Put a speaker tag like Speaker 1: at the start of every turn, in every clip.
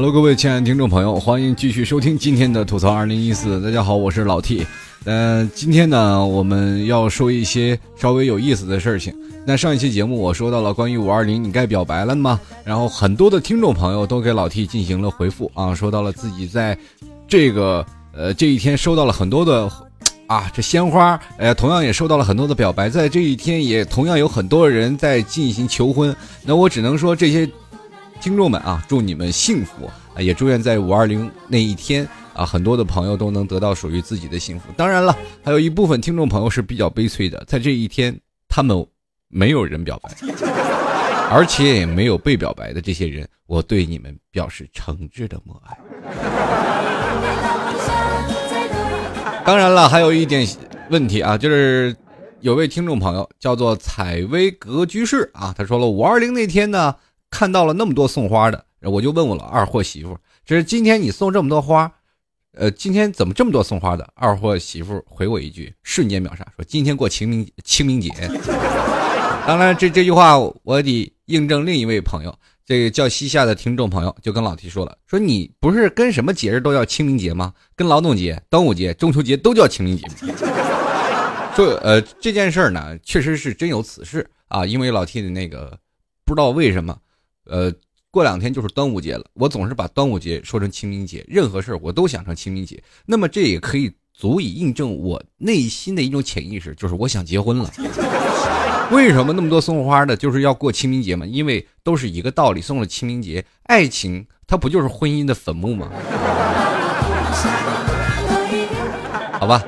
Speaker 1: Hello，各位亲爱的听众朋友，欢迎继续收听今天的吐槽二零一四。大家好，我是老 T。嗯，今天呢，我们要说一些稍微有意思的事情。那上一期节目我说到了关于五二零，你该表白了吗？然后很多的听众朋友都给老 T 进行了回复啊，说到了自己在这个呃这一天收到了很多的啊这鲜花，呃，同样也收到了很多的表白，在这一天也同样有很多人在进行求婚。那我只能说这些听众们啊，祝你们幸福啊，也祝愿在五二零那一天。啊，很多的朋友都能得到属于自己的幸福。当然了，还有一部分听众朋友是比较悲催的，在这一天，他们没有人表白，而且也没有被表白的这些人，我对你们表示诚挚的默哀。当然了，还有一点问题啊，就是有位听众朋友叫做采薇阁居士啊，他说了五二零那天呢，看到了那么多送花的，我就问我了二货媳妇，这是今天你送这么多花。呃，今天怎么这么多送花的？二货媳妇回我一句，瞬间秒杀，说今天过清明清明节。当然，这这句话我得印证另一位朋友，这个叫西夏的听众朋友就跟老提说了，说你不是跟什么节日都要清明节吗？跟劳动节、端午节、中秋节都叫清明节。说呃这件事呢，确实是真有此事啊，因为老 T 的那个不知道为什么，呃。过两天就是端午节了，我总是把端午节说成清明节，任何事儿我都想成清明节。那么这也可以足以印证我内心的一种潜意识，就是我想结婚了。为什么那么多送花的，就是要过清明节嘛？因为都是一个道理，送了清明节，爱情它不就是婚姻的坟墓吗？好吧，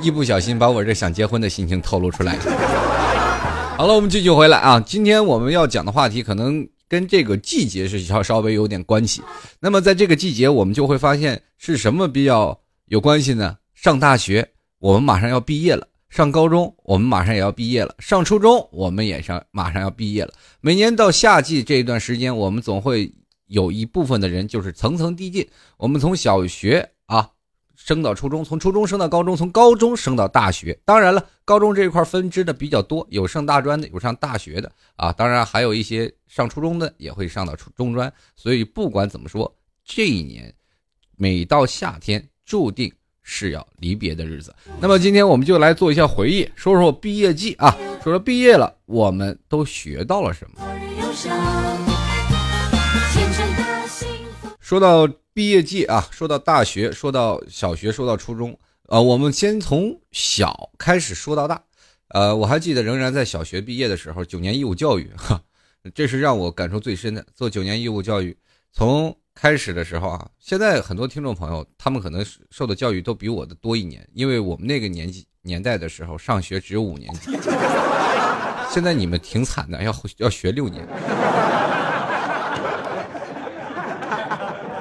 Speaker 1: 一不小心把我这想结婚的心情透露出来了。好了，我们继续回来啊，今天我们要讲的话题可能。跟这个季节是稍稍微有点关系，那么在这个季节，我们就会发现是什么比较有关系呢？上大学，我们马上要毕业了；上高中，我们马上也要毕业了；上初中，我们也上马上要毕业了。每年到夏季这一段时间，我们总会有一部分的人就是层层递进，我们从小学。升到初中，从初中升到高中，从高中升到大学。当然了，高中这一块分支的比较多，有上大专的，有上大学的啊。当然还有一些上初中的也会上到初中专。所以不管怎么说，这一年每到夏天，注定是要离别的日子。那么今天我们就来做一下回忆，说说毕业季啊，说说毕业了，我们都学到了什么。说到。毕业季啊，说到大学，说到小学，说到初中，呃，我们先从小开始说到大，呃，我还记得仍然在小学毕业的时候，九年义务教育，哈，这是让我感受最深的。做九年义务教育，从开始的时候啊，现在很多听众朋友，他们可能受的教育都比我的多一年，因为我们那个年纪年代的时候，上学只有五年级，现在你们挺惨的，要要学六年。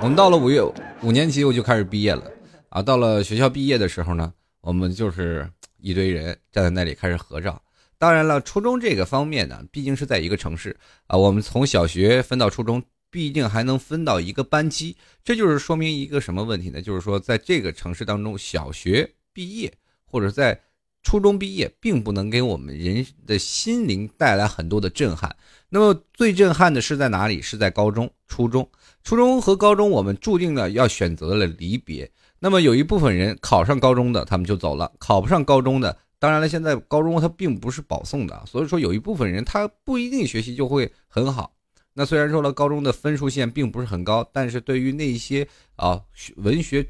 Speaker 1: 我们到了五月五年级，我就开始毕业了，啊，到了学校毕业的时候呢，我们就是一堆人站在那里开始合照。当然了，初中这个方面呢，毕竟是在一个城市啊，我们从小学分到初中，毕竟还能分到一个班级，这就是说明一个什么问题呢？就是说，在这个城市当中，小学毕业或者在初中毕业，并不能给我们人的心灵带来很多的震撼。那么最震撼的是在哪里？是在高中、初中。初中和高中，我们注定了要选择了离别。那么有一部分人考上高中的，他们就走了；考不上高中的，当然了，现在高中它并不是保送的，所以说有一部分人他不一定学习就会很好。那虽然说了高中的分数线并不是很高，但是对于那些啊文学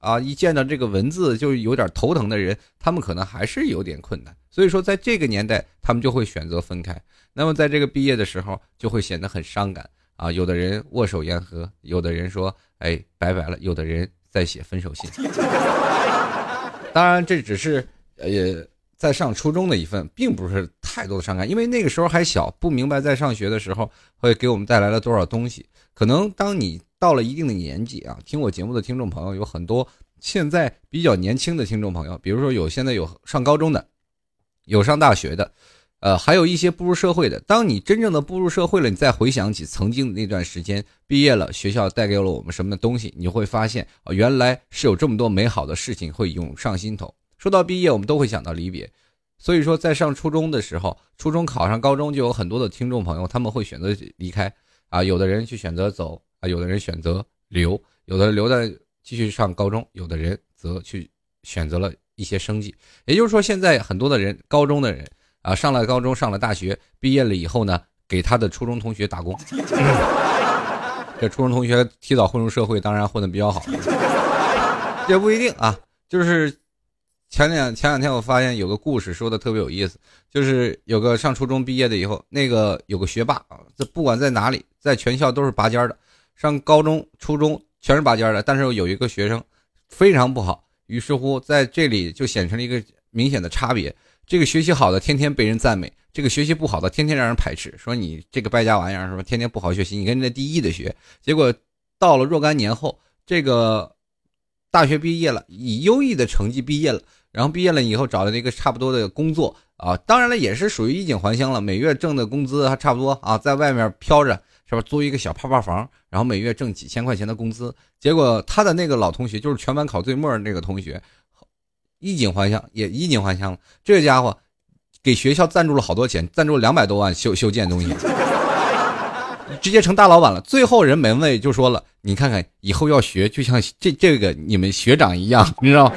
Speaker 1: 啊一见到这个文字就有点头疼的人，他们可能还是有点困难。所以说在这个年代，他们就会选择分开。那么在这个毕业的时候，就会显得很伤感。啊，有的人握手言和，有的人说“哎，拜拜了”，有的人在写分手信。当然，这只是呃在上初中的一份，并不是太多的伤感，因为那个时候还小，不明白在上学的时候会给我们带来了多少东西。可能当你到了一定的年纪啊，听我节目的听众朋友有很多现在比较年轻的听众朋友，比如说有现在有上高中的，有上大学的。呃，还有一些步入社会的。当你真正的步入社会了，你再回想起曾经的那段时间，毕业了，学校带给了我们什么的东西，你会发现啊，原来是有这么多美好的事情会涌上心头。说到毕业，我们都会想到离别。所以说，在上初中的时候，初中考上高中，就有很多的听众朋友他们会选择离开啊，有的人去选择走啊，有的人选择留，有的留在继续上高中，有的人则去选择了一些生计。也就是说，现在很多的人，高中的人啊，上了高中，上了大学，毕业了以后呢，给他的初中同学打工。这初中同学提早混入社会，当然混的比较好，也不一定啊。就是前两前两天我发现有个故事说的特别有意思，就是有个上初中毕业的以后，那个有个学霸啊，这不管在哪里，在全校都是拔尖的。上高中、初中全是拔尖的，但是有一个学生非常不好，于是乎在这里就显成了一个明显的差别。这个学习好的天天被人赞美，这个学习不好的天天让人排斥，说你这个败家玩意儿是吧？天天不好学习，你跟那第一的学。结果到了若干年后，这个大学毕业了，以优异的成绩毕业了，然后毕业了以后找了一个差不多的工作啊，当然了，也是属于衣锦还乡了，每月挣的工资还差不多啊，在外面飘着。是吧？租一个小泡泡房，然后每月挣几千块钱的工资。结果他的那个老同学，就是全班考最末那个同学，衣锦还乡，也衣锦还乡了。这家伙给学校赞助了好多钱，赞助两百多万修修建东西，直接成大老板了。最后人门卫就说了：“你看看，以后要学，就像这这个你们学长一样，你知道。”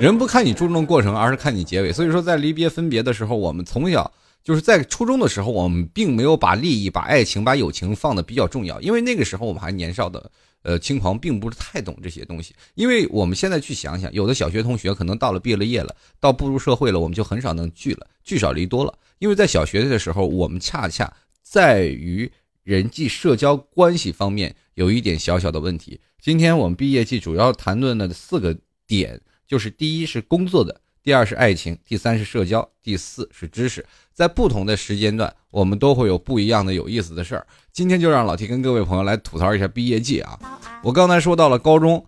Speaker 1: 人不看你注重过程，而是看你结尾。所以说，在离别分别的时候，我们从小。就是在初中的时候，我们并没有把利益、把爱情、把友情放的比较重要，因为那个时候我们还年少的，呃，轻狂，并不是太懂这些东西。因为我们现在去想想，有的小学同学可能到了毕了业了，到步入社会了，我们就很少能聚了，聚少离多了。因为在小学的时候，我们恰恰在于人际社交关系方面有一点小小的问题。今天我们毕业季主要谈论的四个点，就是第一是工作的。第二是爱情，第三是社交，第四是知识。在不同的时间段，我们都会有不一样的有意思的事儿。今天就让老 T 跟各位朋友来吐槽一下毕业季啊。我刚才说到了高中，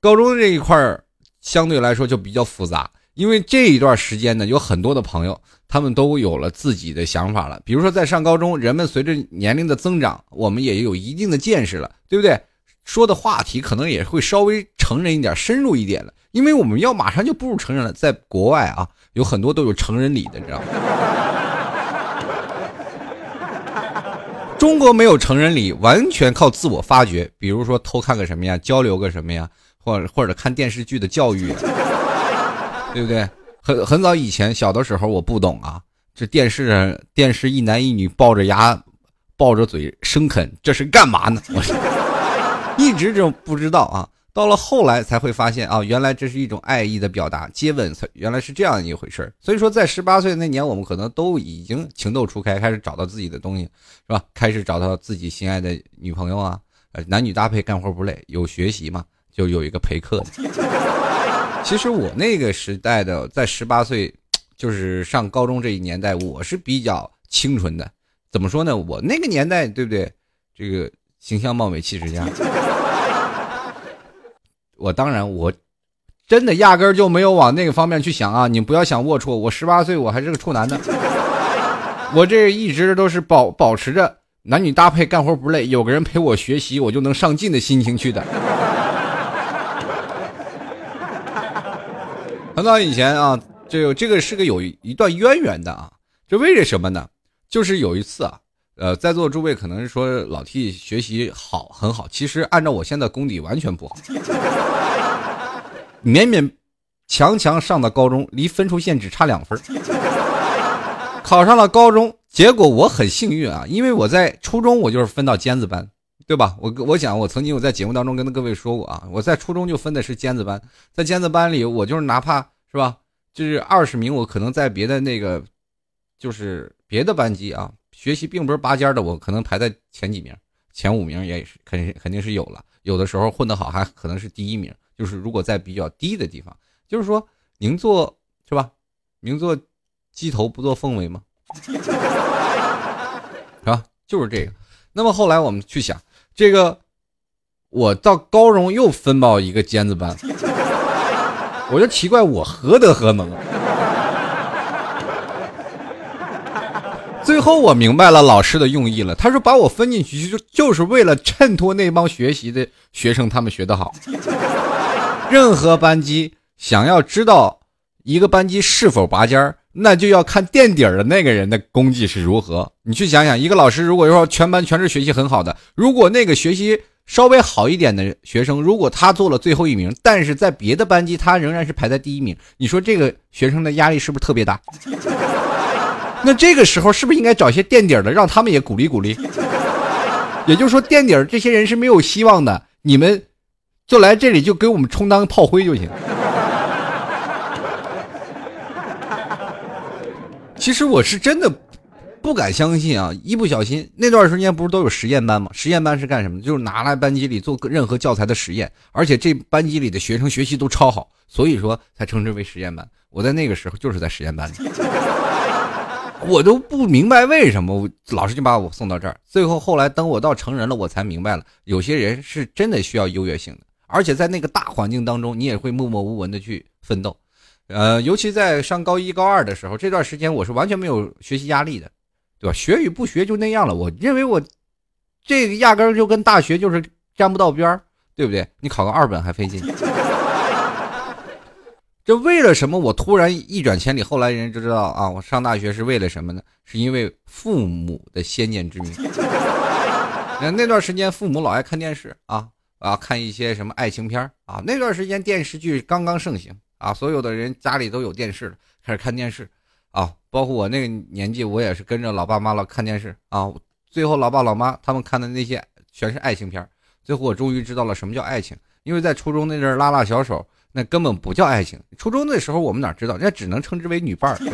Speaker 1: 高中这一块儿相对来说就比较复杂，因为这一段时间呢，有很多的朋友他们都有了自己的想法了。比如说在上高中，人们随着年龄的增长，我们也有一定的见识了，对不对？说的话题可能也会稍微成人一点、深入一点了。因为我们要马上就步入成人了，在国外啊，有很多都有成人礼的，你知道吗？中国没有成人礼，完全靠自我发掘。比如说偷看个什么呀，交流个什么呀，或者或者看电视剧的教育，对不对？很很早以前，小的时候我不懂啊，这电视电视一男一女抱着牙，抱着嘴生啃，这是干嘛呢？我一直就不知道啊。到了后来才会发现啊，原来这是一种爱意的表达，接吻原来是这样一回事所以说，在十八岁那年，我们可能都已经情窦初开，开始找到自己的东西，是吧？开始找到自己心爱的女朋友啊，呃，男女搭配干活不累，有学习嘛，就有一个陪课的。其实我那个时代的，在十八岁，就是上高中这一年代，我是比较清纯的。怎么说呢？我那个年代，对不对？这个形象貌美，气质佳。我当然，我真的压根儿就没有往那个方面去想啊！你不要想龌龊，我十八岁我还是个处男呢。我这一直都是保保持着男女搭配干活不累，有个人陪我学习，我就能上进的心情去的。很早以前啊，这这个是个有一段渊源的啊。这为了什么呢？就是有一次啊，呃，在座诸位可能说老 T 学习好很好，其实按照我现在功底完全不好。勉勉强强上的高中，离分数线只差两分，考上了高中。结果我很幸运啊，因为我在初中我就是分到尖子班，对吧？我我想我曾经我在节目当中跟各位说过啊，我在初中就分的是尖子班，在尖子班里，我就是哪怕是吧，就是二十名，我可能在别的那个，就是别的班级啊，学习并不是拔尖的，我可能排在前几名，前五名也是肯定肯定是有了，有的时候混得好还可能是第一名。就是如果在比较低的地方，就是说宁做是吧？宁做鸡头不做凤尾吗？是吧？就是这个。那么后来我们去想，这个我到高中又分到一个尖子班，我就奇怪我何德何能？最后我明白了老师的用意了，他说把我分进去就就是为了衬托那帮学习的学生，他们学得好。任何班级想要知道一个班级是否拔尖儿，那就要看垫底儿的那个人的功绩是如何。你去想想，一个老师如果说全班全是学习很好的，如果那个学习稍微好一点的学生，如果他做了最后一名，但是在别的班级他仍然是排在第一名，你说这个学生的压力是不是特别大？那这个时候是不是应该找一些垫底儿的，让他们也鼓励鼓励？也就是说，垫底儿这些人是没有希望的，你们就来这里就给我们充当炮灰就行。其实我是真的不敢相信啊！一不小心，那段时间不是都有实验班吗？实验班是干什么的？就是拿来班级里做任何教材的实验，而且这班级里的学生学习都超好，所以说才称之为实验班。我在那个时候就是在实验班里，我都不明白为什么老师就把我送到这儿。最后后来等我到成人了，我才明白了，有些人是真的需要优越性的，而且在那个大环境当中，你也会默默无闻的去奋斗。呃，尤其在上高一、高二的时候，这段时间我是完全没有学习压力的，对吧？学与不学就那样了。我认为我这个压根就跟大学就是沾不到边儿，对不对？你考个二本还费劲。这为了什么？我突然一转千里，后来人就知道啊，我上大学是为了什么呢？是因为父母的先见之明。那那段时间，父母老爱看电视啊啊，看一些什么爱情片啊。那段时间电视剧刚刚盛行。啊，所有的人家里都有电视了，开始看电视，啊，包括我那个年纪，我也是跟着老爸妈老看电视啊。最后，老爸老妈他们看的那些全是爱情片最后，我终于知道了什么叫爱情，因为在初中那阵拉拉小手，那根本不叫爱情。初中那时候我们哪知道，那只能称之为女伴儿，对？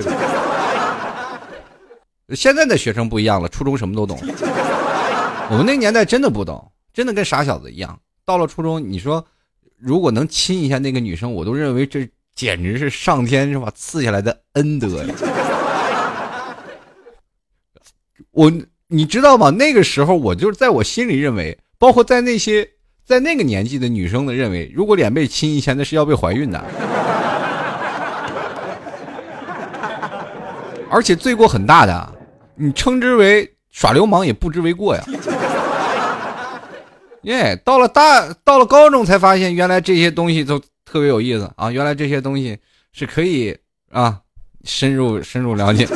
Speaker 1: 现在的学生不一样了，初中什么都懂。我们那年代真的不懂，真的跟傻小子一样。到了初中，你说如果能亲一下那个女生，我都认为这。简直是上天是吧赐下来的恩德呀！我你知道吗？那个时候我就是在我心里认为，包括在那些在那个年纪的女生的认为，如果脸被亲一下，那是要被怀孕的，而且罪过很大的，你称之为耍流氓也不知为过呀。耶，到了大到了高中才发现，原来这些东西都。特别有意思啊！原来这些东西是可以啊深入深入了解。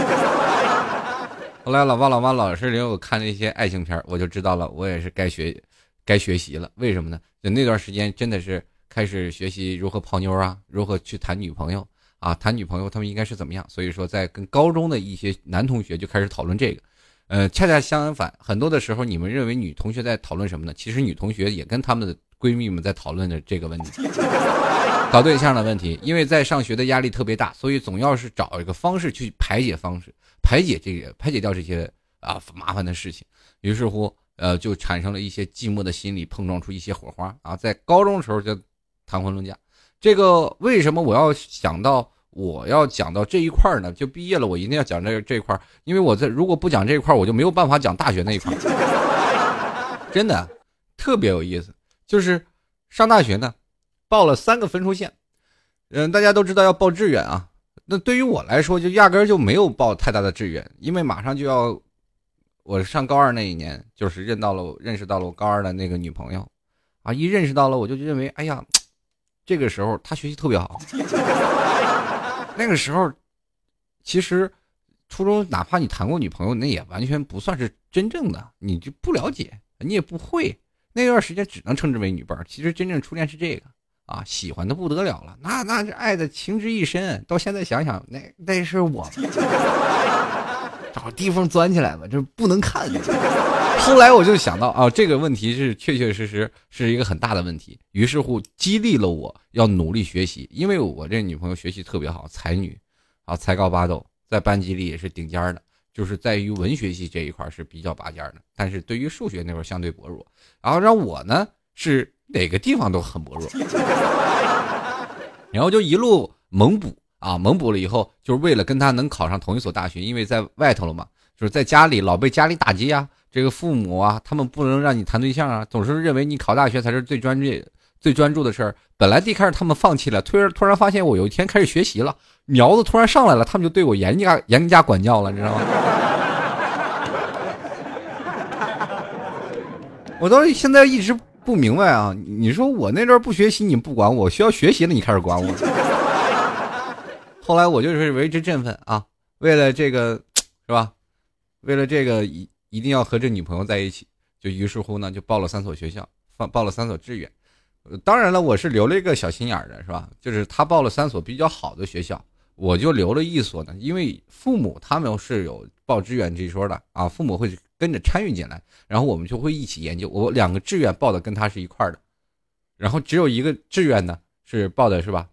Speaker 1: 后来老爸老妈老是领我看那些爱情片，我就知道了，我也是该学该学习了。为什么呢？就那段时间真的是开始学习如何泡妞啊，如何去谈女朋友啊，谈女朋友他们应该是怎么样。所以说，在跟高中的一些男同学就开始讨论这个。呃，恰恰相反，很多的时候你们认为女同学在讨论什么呢？其实女同学也跟她们的闺蜜们在讨论的这个问题。搞对象的问题，因为在上学的压力特别大，所以总要是找一个方式去排解方式，排解这个排解掉这些啊麻烦的事情。于是乎，呃，就产生了一些寂寞的心理，碰撞出一些火花啊。在高中的时候就谈婚论嫁，这个为什么我要想到我要讲到这一块呢？就毕业了，我一定要讲这这一块，因为我在如果不讲这一块，我就没有办法讲大学那一块。真的特别有意思，就是上大学呢。报了三个分数线，嗯，大家都知道要报志愿啊。那对于我来说，就压根儿就没有报太大的志愿，因为马上就要我上高二那一年，就是认到了认识到了我高二的那个女朋友，啊，一认识到了，我就认为，哎呀，这个时候她学习特别好。那个时候，其实初中哪怕你谈过女朋友，那也完全不算是真正的，你就不了解，你也不会。那段时间只能称之为女伴其实真正初恋是这个。啊，喜欢的不得了了，那那是爱的情之一深。到现在想想，那那是我找个地缝钻起来吧，就是不能看。后来我就想到啊，这个问题是确确实实是一个很大的问题，于是乎激励了我要努力学习。因为我这女朋友学习特别好，才女啊，才高八斗，在班级里也是顶尖的，就是在于文学系这一块是比较拔尖的，但是对于数学那块相对薄弱。然后让我呢是。哪个地方都很薄弱，然后就一路猛补啊，猛补了以后，就是为了跟他能考上同一所大学，因为在外头了嘛，就是在家里老被家里打击啊，这个父母啊，他们不能让你谈对象啊，总是认为你考大学才是最专注、最专注的事儿。本来一开始他们放弃了，突然突然发现我有一天开始学习了，苗子突然上来了，他们就对我严加严加管教了，你知道吗？我到现在一直。不明白啊！你说我那阵不学习，你不管我；需要学习了，你开始管我。后来我就是为之振奋啊！为了这个，是吧？为了这个一一定要和这女朋友在一起，就于是乎呢，就报了三所学校，报了三所志愿。当然了，我是留了一个小心眼儿的，是吧？就是他报了三所比较好的学校，我就留了一所呢，因为父母他们是有报志愿这一说的啊，父母会跟着参与进来，然后我们就会一起研究。我两个志愿报的跟他是一块的，然后只有一个志愿呢是报的是吧？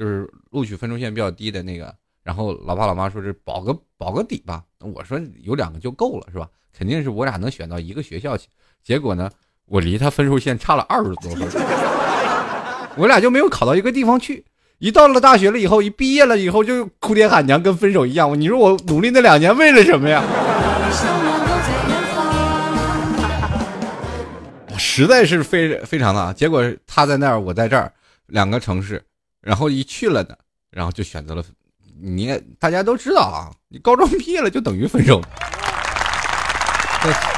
Speaker 1: 就是录取分数线比较低的那个。然后老爸老妈说是保个保个底吧，我说有两个就够了，是吧？肯定是我俩能选到一个学校去。结果呢，我离他分数线差了二十多分，我俩就没有考到一个地方去。一到了大学了以后，一毕业了以后就哭爹喊娘，跟分手一样。你说我努力那两年为了什么呀？实在是非非常的。结果他在那儿，我在这儿，两个城市，然后一去了呢，然后就选择了。你大家都知道啊，你高中毕业了就等于分手。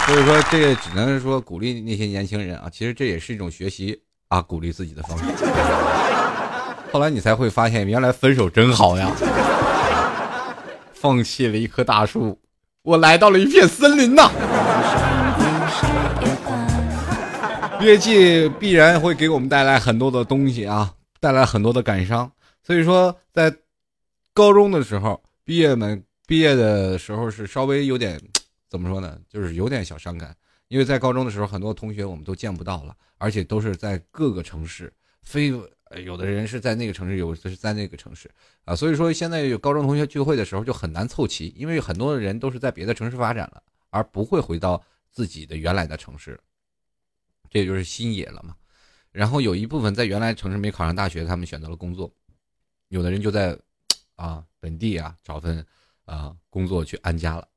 Speaker 1: 所以说，这个只能说鼓励那些年轻人啊，其实这也是一种学习啊，鼓励自己的方式。后来你才会发现，原来分手真好呀。放弃了一棵大树，我来到了一片森林呐。乐季必然会给我们带来很多的东西啊，带来很多的感伤。所以说，在高中的时候，毕业们毕业的时候是稍微有点，怎么说呢？就是有点小伤感，因为在高中的时候，很多同学我们都见不到了，而且都是在各个城市，非有的人是在那个城市，有的是在那个城市啊。所以说，现在有高中同学聚会的时候就很难凑齐，因为很多的人都是在别的城市发展了，而不会回到自己的原来的城市，这也就是新野了嘛。然后有一部分在原来城市没考上大学，他们选择了工作，有的人就在。啊，本地啊，找份啊工作去安家了，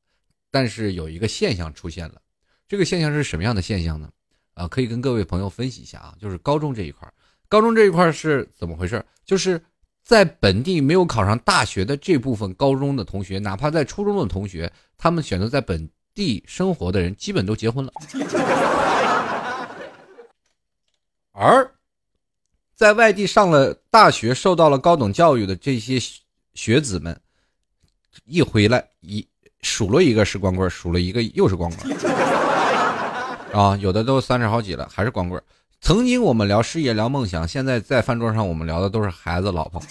Speaker 1: 但是有一个现象出现了，这个现象是什么样的现象呢？啊，可以跟各位朋友分析一下啊，就是高中这一块高中这一块是怎么回事？就是在本地没有考上大学的这部分高中的同学，哪怕在初中的同学，他们选择在本地生活的人，基本都结婚了，而在外地上了大学、受到了高等教育的这些。学子们一回来，一数了一个是光棍，数了一个又是光棍，啊，有的都三十好几了，还是光棍。曾经我们聊事业、聊梦想，现在在饭桌上我们聊的都是孩子、老婆。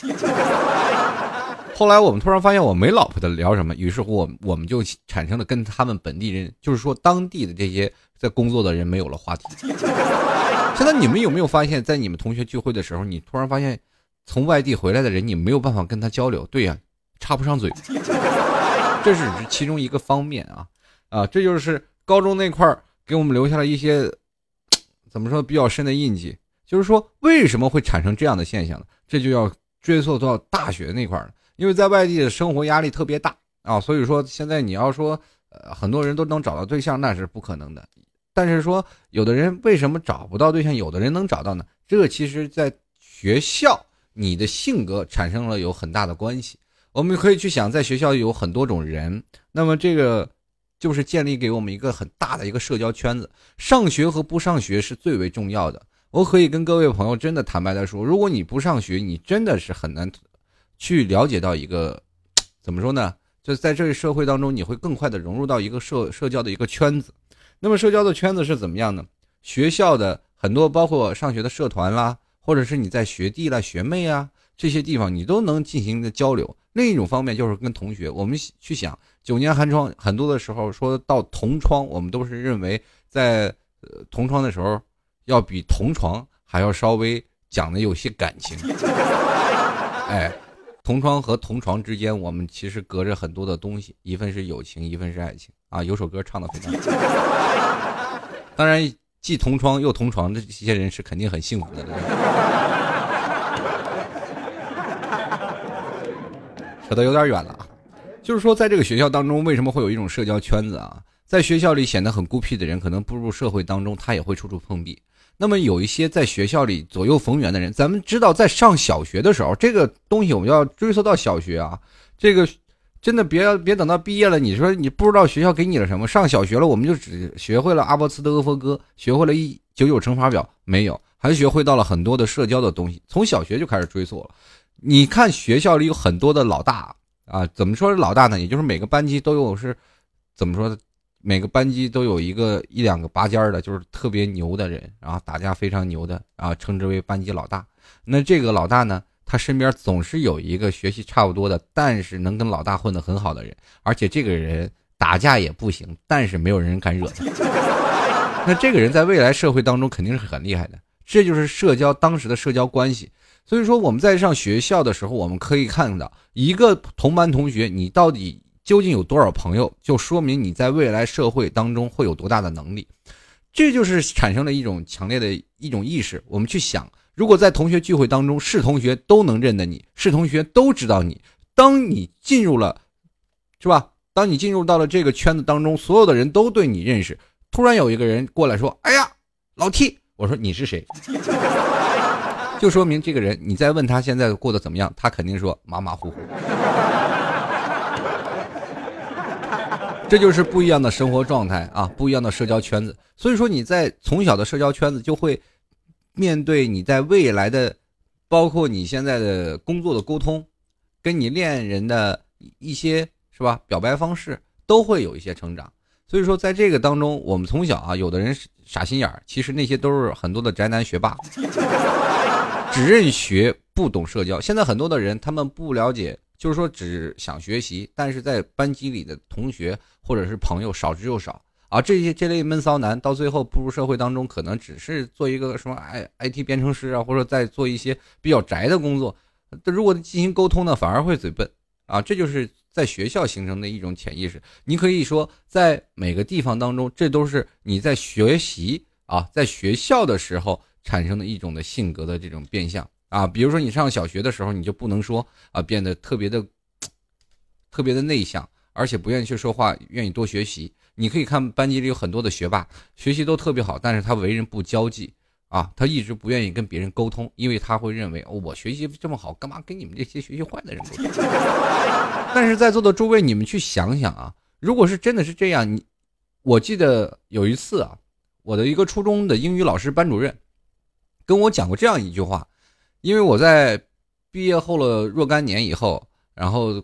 Speaker 1: 后来我们突然发现我没老婆的聊什么，于是乎我我们就产生了跟他们本地人，就是说当地的这些在工作的人没有了话题。现在你们有没有发现，在你们同学聚会的时候，你突然发现？从外地回来的人，你没有办法跟他交流，对呀，插不上嘴，这是其中一个方面啊，啊，这就是高中那块儿给我们留下了一些怎么说比较深的印记。就是说，为什么会产生这样的现象呢？这就要追溯到大学那块儿了，因为在外地的生活压力特别大啊，所以说现在你要说呃很多人都能找到对象，那是不可能的。但是说有的人为什么找不到对象，有的人能找到呢？这个其实在学校。你的性格产生了有很大的关系，我们可以去想，在学校有很多种人，那么这个就是建立给我们一个很大的一个社交圈子。上学和不上学是最为重要的。我可以跟各位朋友真的坦白的说，如果你不上学，你真的是很难去了解到一个怎么说呢？就在这个社会当中，你会更快的融入到一个社社交的一个圈子。那么社交的圈子是怎么样呢？学校的很多，包括上学的社团啦。或者是你在学弟啦、学妹啊这些地方，你都能进行的交流。另一种方面就是跟同学，我们去想九年寒窗，很多的时候说到同窗，我们都是认为在同窗的时候，要比同床还要稍微讲的有些感情。哎，同窗和同床之间，我们其实隔着很多的东西，一份是友情，一份是爱情啊。有首歌唱的非常好，当然。既同窗又同床的这些人是肯定很幸福的。扯得有点远了啊，就是说，在这个学校当中，为什么会有一种社交圈子啊？在学校里显得很孤僻的人，可能步入社会当中，他也会处处碰壁。那么，有一些在学校里左右逢源的人，咱们知道，在上小学的时候，这个东西我们要追溯到小学啊，这个。真的别别等到毕业了，你说你不知道学校给你了什么？上小学了，我们就只学会了阿波茨的阿佛哥，学会了一九九乘法表，没有，还学会到了很多的社交的东西。从小学就开始追溯了。你看学校里有很多的老大，啊。怎么说是老大呢？也就是每个班级都有是，怎么说？每个班级都有一个一两个拔尖儿的，就是特别牛的人，然后打架非常牛的，啊，称之为班级老大。那这个老大呢，他身边总是有一个学习差不多的，但是能跟老大混得很好的人，而且这个人打架也不行，但是没有人敢惹他。那这个人在未来社会当中肯定是很厉害的。这就是社交当时的社交关系。所以说我们在上学校的时候，我们可以看到一个同班同学，你到底。究竟有多少朋友，就说明你在未来社会当中会有多大的能力，这就是产生了一种强烈的一种意识。我们去想，如果在同学聚会当中，是同学都能认得你，是同学都知道你，当你进入了，是吧？当你进入到了这个圈子当中，所有的人都对你认识。突然有一个人过来说：“哎呀，老 T！” 我说：“你是谁？” 就说明这个人，你再问他现在过得怎么样，他肯定说马马虎虎。这就是不一样的生活状态啊，不一样的社交圈子。所以说你在从小的社交圈子就会面对你在未来的，包括你现在的工作的沟通，跟你恋人的一些是吧表白方式都会有一些成长。所以说在这个当中，我们从小啊，有的人傻心眼儿，其实那些都是很多的宅男学霸，只认学不懂社交。现在很多的人他们不了解。就是说，只想学习，但是在班级里的同学或者是朋友少之又少啊。这些这类闷骚男到最后步入社会当中，可能只是做一个什么 I I T 编程师啊，或者在做一些比较宅的工作。如果进行沟通呢，反而会嘴笨啊。这就是在学校形成的一种潜意识。你可以说，在每个地方当中，这都是你在学习啊，在学校的时候产生的一种的性格的这种变相。啊，比如说你上小学的时候，你就不能说啊，变得特别的、特别的内向，而且不愿意去说话，愿意多学习。你可以看班级里有很多的学霸，学习都特别好，但是他为人不交际啊，他一直不愿意跟别人沟通，因为他会认为哦，我学习这么好，干嘛跟你们这些学习坏的人沟通？但是在座的诸位，你们去想想啊，如果是真的是这样，你，我记得有一次啊，我的一个初中的英语老师班主任跟我讲过这样一句话。因为我在毕业后了若干年以后，然后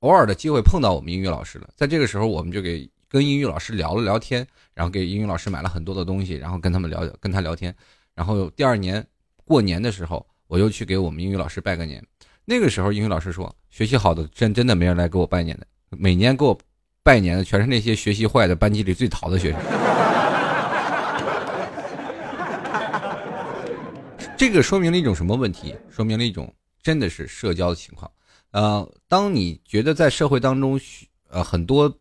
Speaker 1: 偶尔的机会碰到我们英语老师了，在这个时候，我们就给跟英语老师聊了聊天，然后给英语老师买了很多的东西，然后跟他们聊，跟他聊天。然后第二年过年的时候，我又去给我们英语老师拜个年。那个时候，英语老师说，学习好的真真的没人来给我拜年的，每年给我拜年的全是那些学习坏的班级里最淘的学生。这个说明了一种什么问题？说明了一种真的是社交的情况。呃，当你觉得在社会当中，呃，很多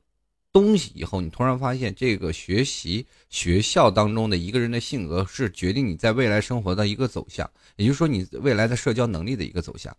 Speaker 1: 东西以后，你突然发现这个学习学校当中的一个人的性格是决定你在未来生活的一个走向，也就是说你未来的社交能力的一个走向。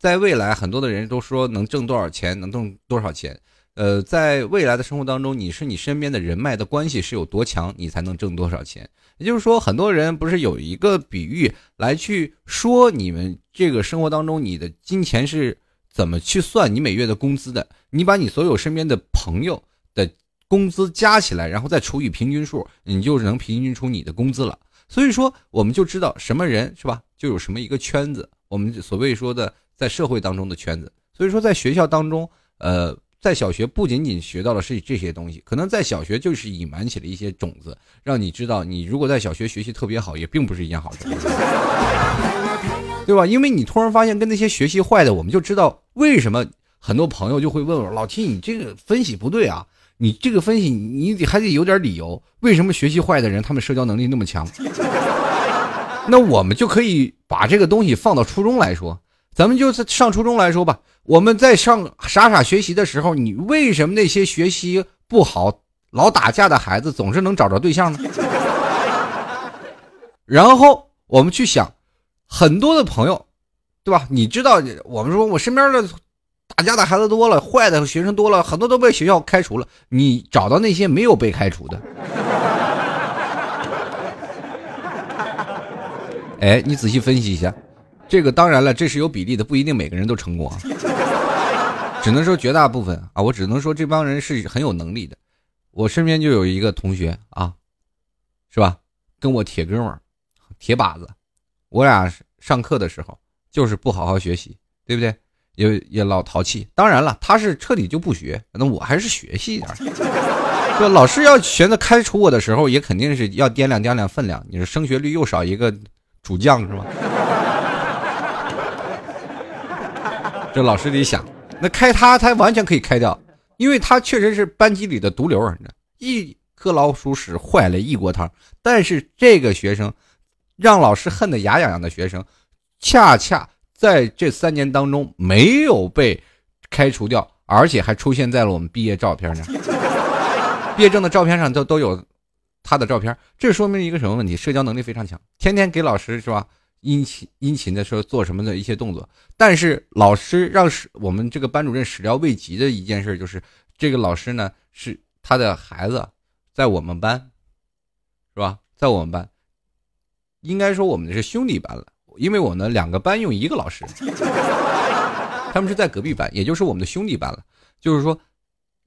Speaker 1: 在未来，很多的人都说能挣多少钱，能挣多少钱。呃，在未来的生活当中，你是你身边的人脉的关系是有多强，你才能挣多少钱。也就是说，很多人不是有一个比喻来去说你们这个生活当中，你的金钱是怎么去算你每月的工资的？你把你所有身边的朋友的工资加起来，然后再除以平均数，你就能平均出你的工资了。所以说，我们就知道什么人是吧，就有什么一个圈子。我们所谓说的在社会当中的圈子。所以说，在学校当中，呃。在小学不仅仅学到了是这些东西，可能在小学就是隐瞒起了一些种子，让你知道，你如果在小学学习特别好，也并不是一件好事，对吧？因为你突然发现跟那些学习坏的，我们就知道为什么很多朋友就会问我老 T，你这个分析不对啊，你这个分析你得还得有点理由，为什么学习坏的人他们社交能力那么强？那我们就可以把这个东西放到初中来说。咱们就是上初中来说吧，我们在上傻傻学习的时候，你为什么那些学习不好、老打架的孩子总是能找着对象呢？然后我们去想，很多的朋友，对吧？你知道，我们说我身边的打架的孩子多了，坏的学生多了，很多都被学校开除了。你找到那些没有被开除的？哎，你仔细分析一下。这个当然了，这是有比例的，不一定每个人都成功啊，只能说绝大部分啊，我只能说这帮人是很有能力的。我身边就有一个同学啊，是吧？跟我铁哥们儿、铁把子，我俩上课的时候就是不好好学习，对不对？也也老淘气。当然了，他是彻底就不学，那我还是学习一点。这老师要选择开除我的时候，也肯定是要掂量掂量分量。你说升学率又少一个主将是吧？这老师得想，那开他，他完全可以开掉，因为他确实是班级里的毒瘤，一颗老鼠屎坏了一锅汤。但是这个学生，让老师恨得牙痒痒的学生，恰恰在这三年当中没有被开除掉，而且还出现在了我们毕业照片上。毕业证的照片上都都有他的照片，这说明一个什么问题？社交能力非常强，天天给老师是吧？殷勤殷勤的说做什么的一些动作。但是老师让始我们这个班主任始料未及的一件事就是，这个老师呢是他的孩子，在我们班，是吧？在我们班，应该说我们是兄弟班了，因为我呢两个班用一个老师，他们是在隔壁班，也就是我们的兄弟班了。就是说，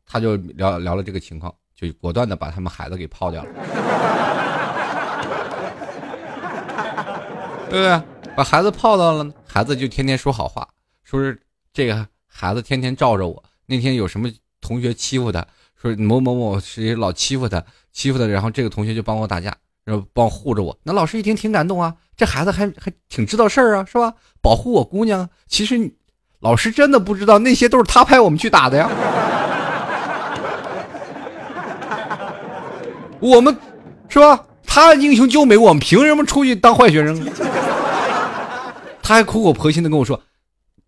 Speaker 1: 他就聊聊了这个情况。就果断的把他们孩子给泡掉了，对不对？把孩子泡到了，孩子就天天说好话，说是这个孩子天天罩着我。那天有什么同学欺负他，说某某某谁老欺负他，欺负他，然后这个同学就帮我打架，然后帮护着我。那老师一听挺感动啊，这孩子还还挺知道事儿啊，是吧？保护我姑娘。其实老师真的不知道，那些都是他派我们去打的呀。我们，是吧？他英雄救美，我们凭什么出去当坏学生？他还苦口婆心的跟我说：“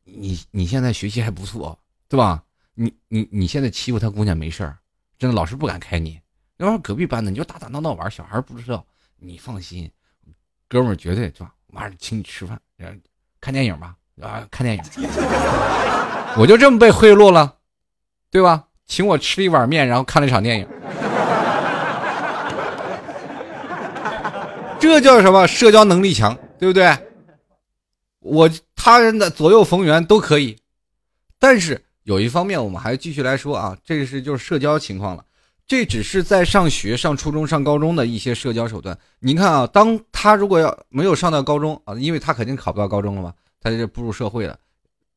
Speaker 1: 你你现在学习还不错，对吧？你你你现在欺负他姑娘没事儿，真的老师不敢开你。要是隔壁班的，你就打打闹闹玩，小孩不知道。你放心，哥们儿绝对是吧？晚上请你吃饭，看电影吧，啊，看电影。我就这么被贿赂了，对吧？请我吃一碗面，然后看了一场电影。”这叫什么？社交能力强，对不对？我他人的左右逢源都可以，但是有一方面，我们还继续来说啊，这是就是社交情况了。这只是在上学、上初中、上高中的一些社交手段。您看啊，当他如果要没有上到高中啊，因为他肯定考不到高中了嘛，他就步入社会了，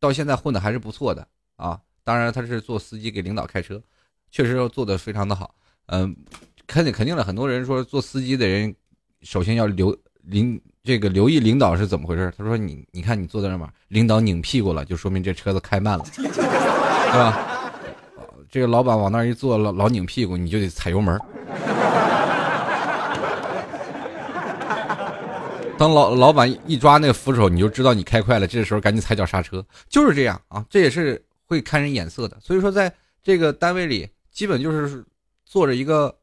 Speaker 1: 到现在混的还是不错的啊。当然，他是做司机给领导开车，确实要做的非常的好。嗯，肯定肯定了，很多人说做司机的人。首先要留领这个留意领导是怎么回事。他说：“你你看你坐在那嘛，领导拧屁股了，就说明这车子开慢了，是吧？这个老板往那一坐，老老拧屁股，你就得踩油门。当老老板一抓那个扶手，你就知道你开快了，这时候赶紧踩脚刹车，就是这样啊。这也是会看人眼色的。所以说，在这个单位里，基本就是坐着一个。”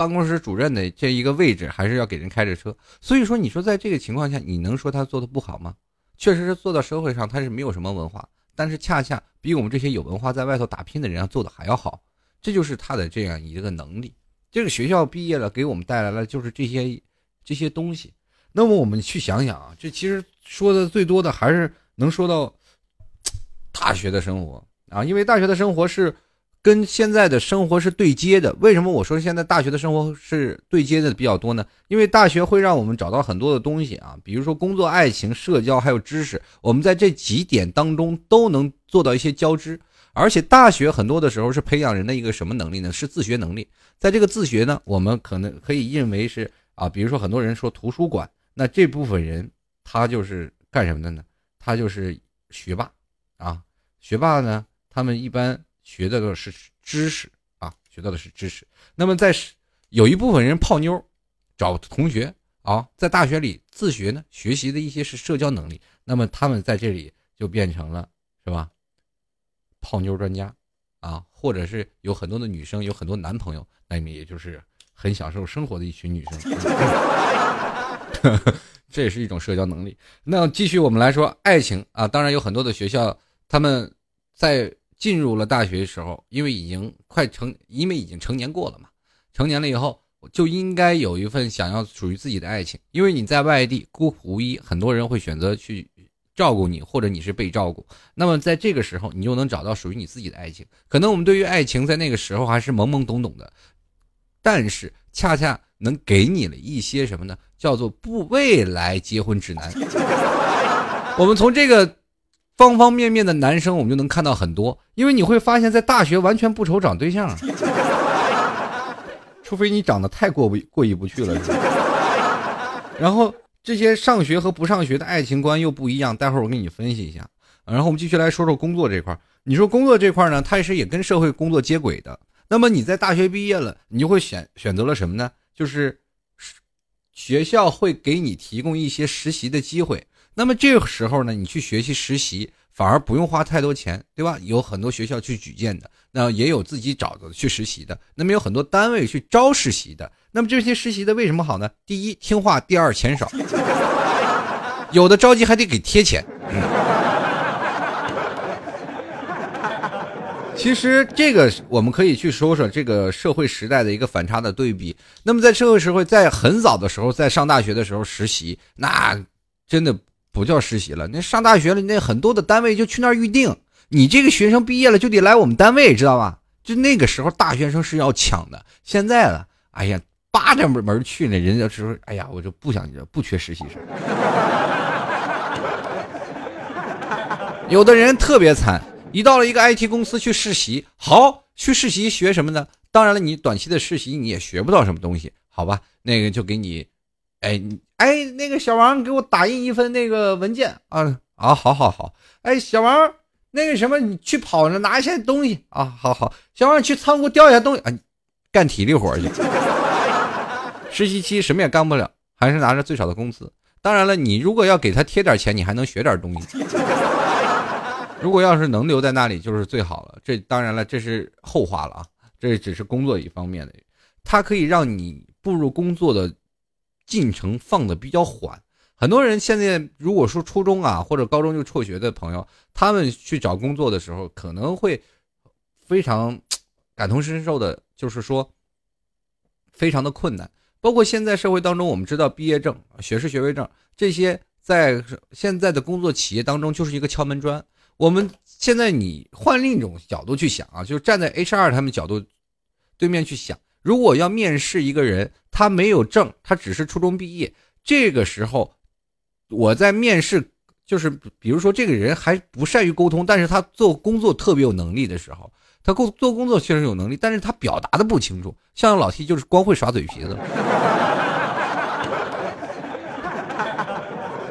Speaker 1: 办公室主任的这一个位置，还是要给人开着车。所以说，你说在这个情况下，你能说他做的不好吗？确实是做到社会上，他是没有什么文化，但是恰恰比我们这些有文化在外头打拼的人要做的还要好。这就是他的这样一个能力。这个学校毕业了，给我们带来了就是这些这些东西。那么我们去想想啊，这其实说的最多的还是能说到 大学的生活啊，因为大学的生活是。跟现在的生活是对接的。为什么我说现在大学的生活是对接的比较多呢？因为大学会让我们找到很多的东西啊，比如说工作、爱情、社交，还有知识。我们在这几点当中都能做到一些交织。而且大学很多的时候是培养人的一个什么能力呢？是自学能力。在这个自学呢，我们可能可以认为是啊，比如说很多人说图书馆，那这部分人他就是干什么的呢？他就是学霸啊，学霸呢，他们一般。学到的是知识啊，学到的是知识。那么在有一部分人泡妞，找同学啊，在大学里自学呢，学习的一些是社交能力。那么他们在这里就变成了是吧？泡妞专家啊，或者是有很多的女生有很多男朋友，那么也就是很享受生活的一群女生。这也是一种社交能力。那继续我们来说爱情啊，当然有很多的学校他们在。进入了大学的时候，因为已经快成，因为已经成年过了嘛，成年了以后就应该有一份想要属于自己的爱情。因为你在外地孤苦无依，很多人会选择去照顾你，或者你是被照顾。那么在这个时候，你就能找到属于你自己的爱情。可能我们对于爱情在那个时候还是懵懵懂懂的，但是恰恰能给你了一些什么呢？叫做不未来结婚指南。我们从这个。方方面面的男生，我们就能看到很多。因为你会发现在大学完全不愁找对象，除非你长得太过不过意不去了。然后这些上学和不上学的爱情观又不一样，待会儿我给你分析一下。然后我们继续来说说工作这块你说工作这块呢，它也是也跟社会工作接轨的。那么你在大学毕业了，你就会选选择了什么呢？就是学校会给你提供一些实习的机会。那么这个时候呢，你去学习实习，反而不用花太多钱，对吧？有很多学校去举荐的，那也有自己找的去实习的。那么有很多单位去招实习的。那么这些实习的为什么好呢？第一，听话；第二，钱少。有的着急还得给贴钱。其实这个我们可以去说说这个社会时代的一个反差的对比。那么在社会社会在很早的时候，在上大学的时候实习，那真的。不叫实习了，那上大学了，那很多的单位就去那儿预定。你这个学生毕业了就得来我们单位，知道吧？就那个时候大学生是要抢的。现在了，哎呀，扒着门门去呢。人家说，哎呀，我就不想不缺实习生。有的人特别惨，一到了一个 IT 公司去实习，好去实习学什么呢？当然了，你短期的实习你也学不到什么东西，好吧？那个就给你。哎，哎，那个小王，给我打印一份那个文件啊啊，好好好。哎，小王，那个什么，你去跑着拿一下东西啊，好好。小王，去仓库调一下东西啊，干体力活去。实习期什么也干不了，还是拿着最少的工资。当然了，你如果要给他贴点钱，你还能学点东西。如果要是能留在那里，就是最好了。这当然了，这是后话了啊，这只是工作一方面的，它可以让你步入工作的。进程放的比较缓，很多人现在如果说初中啊或者高中就辍学的朋友，他们去找工作的时候可能会非常感同身受的，就是说非常的困难。包括现在社会当中，我们知道毕业证、学士学位证这些，在现在的工作企业当中就是一个敲门砖。我们现在你换另一种角度去想啊，就是站在 HR 他们角度对面去想。如果要面试一个人，他没有证，他只是初中毕业，这个时候，我在面试，就是比如说这个人还不善于沟通，但是他做工作特别有能力的时候，他工做工作确实有能力，但是他表达的不清楚。像老 T 就是光会耍嘴皮子，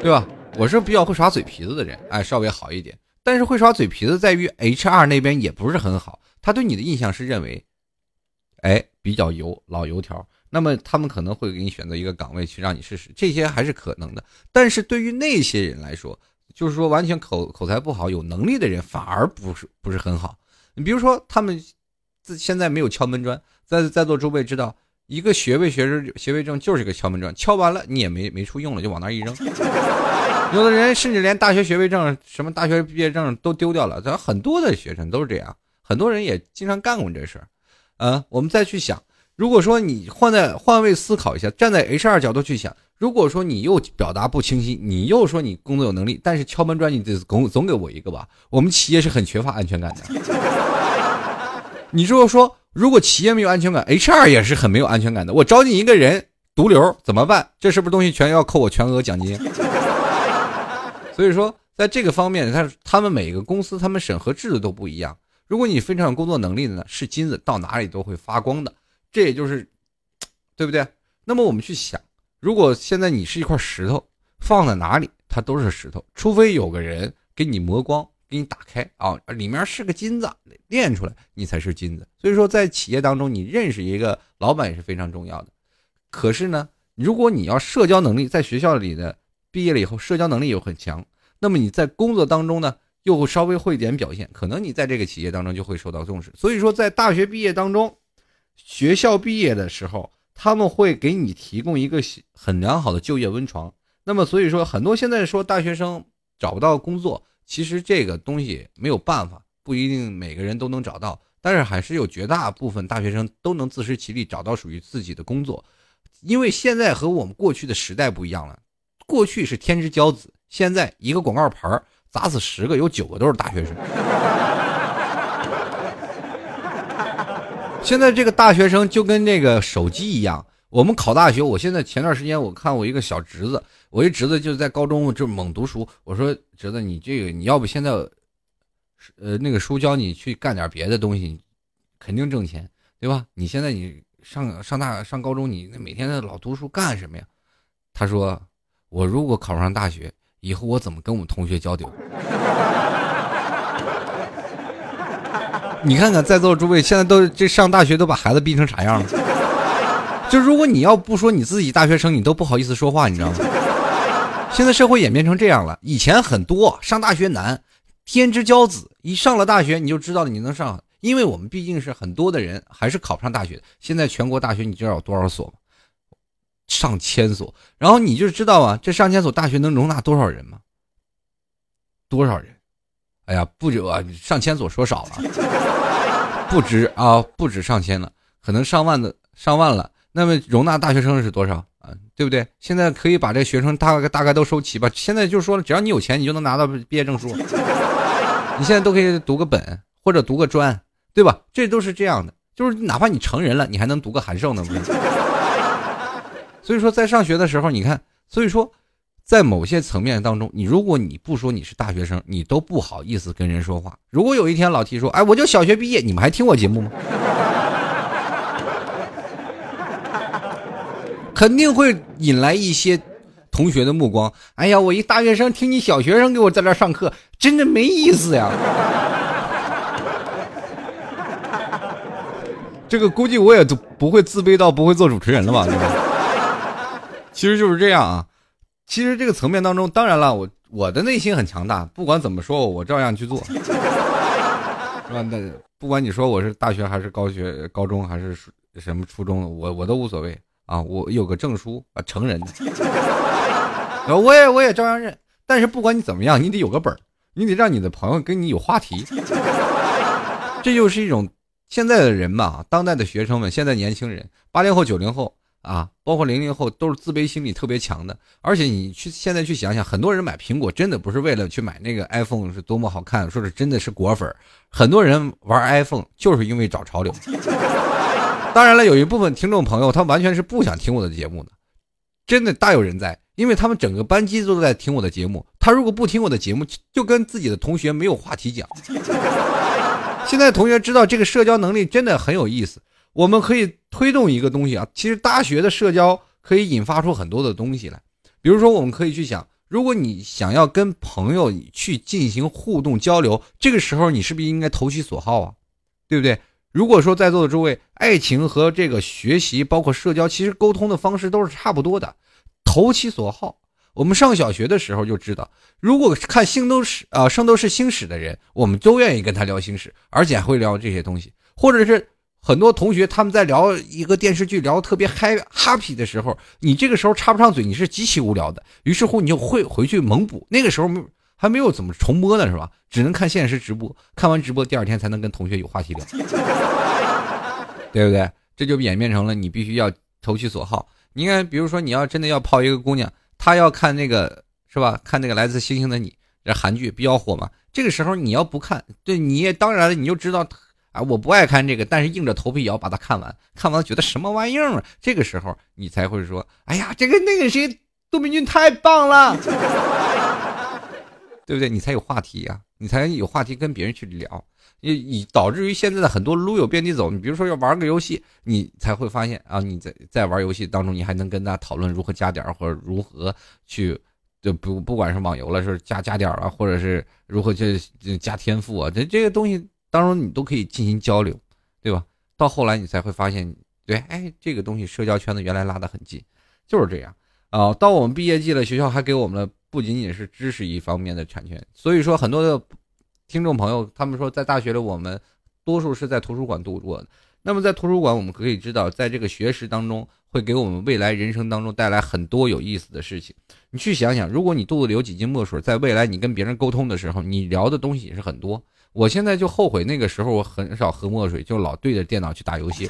Speaker 1: 对吧？我是比较会耍嘴皮子的人，哎，稍微好一点。但是会耍嘴皮子在于 HR 那边也不是很好，他对你的印象是认为。哎，比较油老油条，那么他们可能会给你选择一个岗位去让你试试，这些还是可能的。但是对于那些人来说，就是说完全口口才不好、有能力的人反而不是不是很好。你比如说，他们自现在没有敲门砖，在在座诸位知道，一个学位学士学位证就是一个敲门砖，敲完了你也没没处用了，就往那一扔。有的人甚至连大学学位证、什么大学毕业证都丢掉了，咱很多的学生都是这样，很多人也经常干过这事儿。啊，我们再去想，如果说你换在换位思考一下，站在 HR 角度去想，如果说你又表达不清晰，你又说你工作有能力，但是敲门砖你得总总给我一个吧？我们企业是很缺乏安全感的。你如果说，如果企业没有安全感，HR 也是很没有安全感的。我招进一个人毒瘤怎么办？这是不是东西全要扣我全额奖金？所以说，在这个方面，他他们每个公司他们审核制度都不一样。如果你非常有工作能力的呢，是金子，到哪里都会发光的，这也就是，对不对？那么我们去想，如果现在你是一块石头，放在哪里它都是石头，除非有个人给你磨光，给你打开啊，里面是个金子，炼出来你才是金子。所以说，在企业当中，你认识一个老板也是非常重要的。可是呢，如果你要社交能力，在学校里的毕业了以后，社交能力又很强，那么你在工作当中呢？又稍微会一点表现，可能你在这个企业当中就会受到重视。所以说，在大学毕业当中，学校毕业的时候，他们会给你提供一个很良好的就业温床。那么，所以说很多现在说大学生找不到工作，其实这个东西没有办法，不一定每个人都能找到，但是还是有绝大部分大学生都能自食其力，找到属于自己的工作。因为现在和我们过去的时代不一样了，过去是天之骄子，现在一个广告牌儿。砸死十个，有九个都是大学生。现在这个大学生就跟那个手机一样，我们考大学，我现在前段时间我看我一个小侄子，我一侄子就在高中就猛读书。我说侄子，你这个你要不现在，呃，那个书教你去干点别的东西，肯定挣钱，对吧？你现在你上上大上高中，你每天的老读书干什么呀？他说，我如果考上大学，以后我怎么跟我们同学交流？你看看在座诸位，现在都这上大学都把孩子逼成啥样了？就如果你要不说你自己大学生，你都不好意思说话，你知道吗？现在社会演变成这样了，以前很多上大学难，天之骄子，一上了大学你就知道了你能上，因为我们毕竟是很多的人还是考不上大学。现在全国大学你知道有多少所吗？上千所，然后你就知道啊，这上千所大学能容纳多少人吗？多少人？哎呀，不止啊，上千所说少了，不止啊，不止上千了，可能上万的上万了。那么容纳大学生是多少啊？对不对？现在可以把这学生大概大概都收齐吧。现在就说了，只要你有钱，你就能拿到毕业证书。你现在都可以读个本或者读个专，对吧？这都是这样的，就是哪怕你成人了，你还能读个函授呢。所以说，在上学的时候，你看，所以说，在某些层面当中，你如果你不说你是大学生，你都不好意思跟人说话。如果有一天老提说，哎，我就小学毕业，你们还听我节目吗？肯定会引来一些同学的目光。哎呀，我一大学生听你小学生给我在这上课，真的没意思呀。这个估计我也都不会自卑到不会做主持人了吧？对吧？其实就是这样啊。其实这个层面当中，当然了，我我的内心很强大，不管怎么说，我照样去做，是吧？那不管你说我是大学还是高学、高中还是什么初中，我我都无所谓。啊，我有个证书啊，成人的，然后我也我也照样认。但是不管你怎么样，你得有个本儿，你得让你的朋友跟你有话题。这就是一种现在的人嘛，当代的学生们，现在年轻人，八零后、九零后啊，包括零零后，都是自卑心理特别强的。而且你去现在去想想，很多人买苹果真的不是为了去买那个 iPhone 是多么好看，说是真的是果粉。很多人玩 iPhone 就是因为找潮流。当然了，有一部分听众朋友，他完全是不想听我的节目的，真的大有人在，因为他们整个班级都在听我的节目。他如果不听我的节目，就跟自己的同学没有话题讲。现在同学知道这个社交能力真的很有意思，我们可以推动一个东西啊。其实大学的社交可以引发出很多的东西来，比如说我们可以去想，如果你想要跟朋友去进行互动交流，这个时候你是不是应该投其所好啊？对不对？如果说在座的诸位，爱情和这个学习，包括社交，其实沟通的方式都是差不多的，投其所好。我们上小学的时候就知道，如果看《星斗士》啊，《圣斗士星矢》的人，我们都愿意跟他聊星矢，而且还会聊这些东西。或者是很多同学他们在聊一个电视剧，聊特别嗨 happy 的时候，你这个时候插不上嘴，你是极其无聊的。于是乎，你就会回去猛补。那个时候还没有怎么重播呢，是吧？只能看现实直播，看完直播第二天才能跟同学有话题聊，对不对？这就演变成了你必须要投其所好。你看，比如说你要真的要泡一个姑娘，她要看那个是吧？看那个来自星星的你，这韩剧比较火嘛。这个时候你要不看，对，你也当然了，你就知道我不爱看这个，但是硬着头皮也要把它看完。看完觉得什么玩意儿啊？这个时候你才会说，哎呀，这个那个谁，杜明俊太棒了。对不对？你才有话题呀，你才有话题跟别人去聊，你你导致于现在的很多撸友遍地走。你比如说要玩个游戏，你才会发现啊，你在在玩游戏当中，你还能跟大家讨论如何加点或者如何去，就不不管是网游了，是加加点啊，或者是如何去加天赋啊，这这个东西当中你都可以进行交流，对吧？到后来你才会发现，对，哎，这个东西社交圈子原来拉得很近，就是这样啊。到我们毕业季了，学校还给我们了。不仅仅是知识一方面的产权，所以说很多的听众朋友，他们说在大学里我们多数是在图书馆度过的。那么在图书馆，我们可以知道，在这个学识当中，会给我们未来人生当中带来很多有意思的事情。你去想想，如果你肚子里有几斤墨水，在未来你跟别人沟通的时候，你聊的东西也是很多。我现在就后悔那个时候我很少喝墨水，就老对着电脑去打游戏，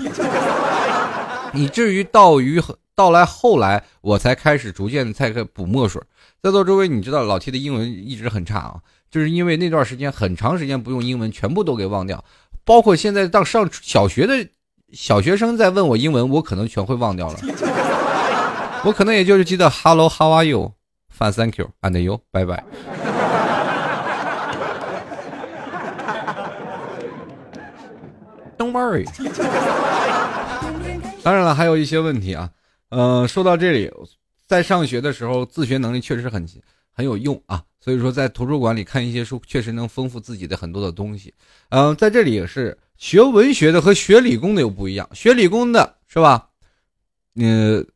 Speaker 1: 以至于到于到来后来，我才开始逐渐在补墨水。在座诸位，你知道老 T 的英文一直很差啊，就是因为那段时间很长时间不用英文，全部都给忘掉，包括现在到上小学的小学生在问我英文，我可能全会忘掉了。我可能也就是记得 Hello，How are you？Fine，Thank you，and you，Bye bye。Don't worry。当然了，还有一些问题啊。呃，说到这里，在上学的时候，自学能力确实很很有用啊。所以说，在图书馆里看一些书，确实能丰富自己的很多的东西。嗯，在这里也是学文学的和学理工的又不一样。学理工的是吧？嗯，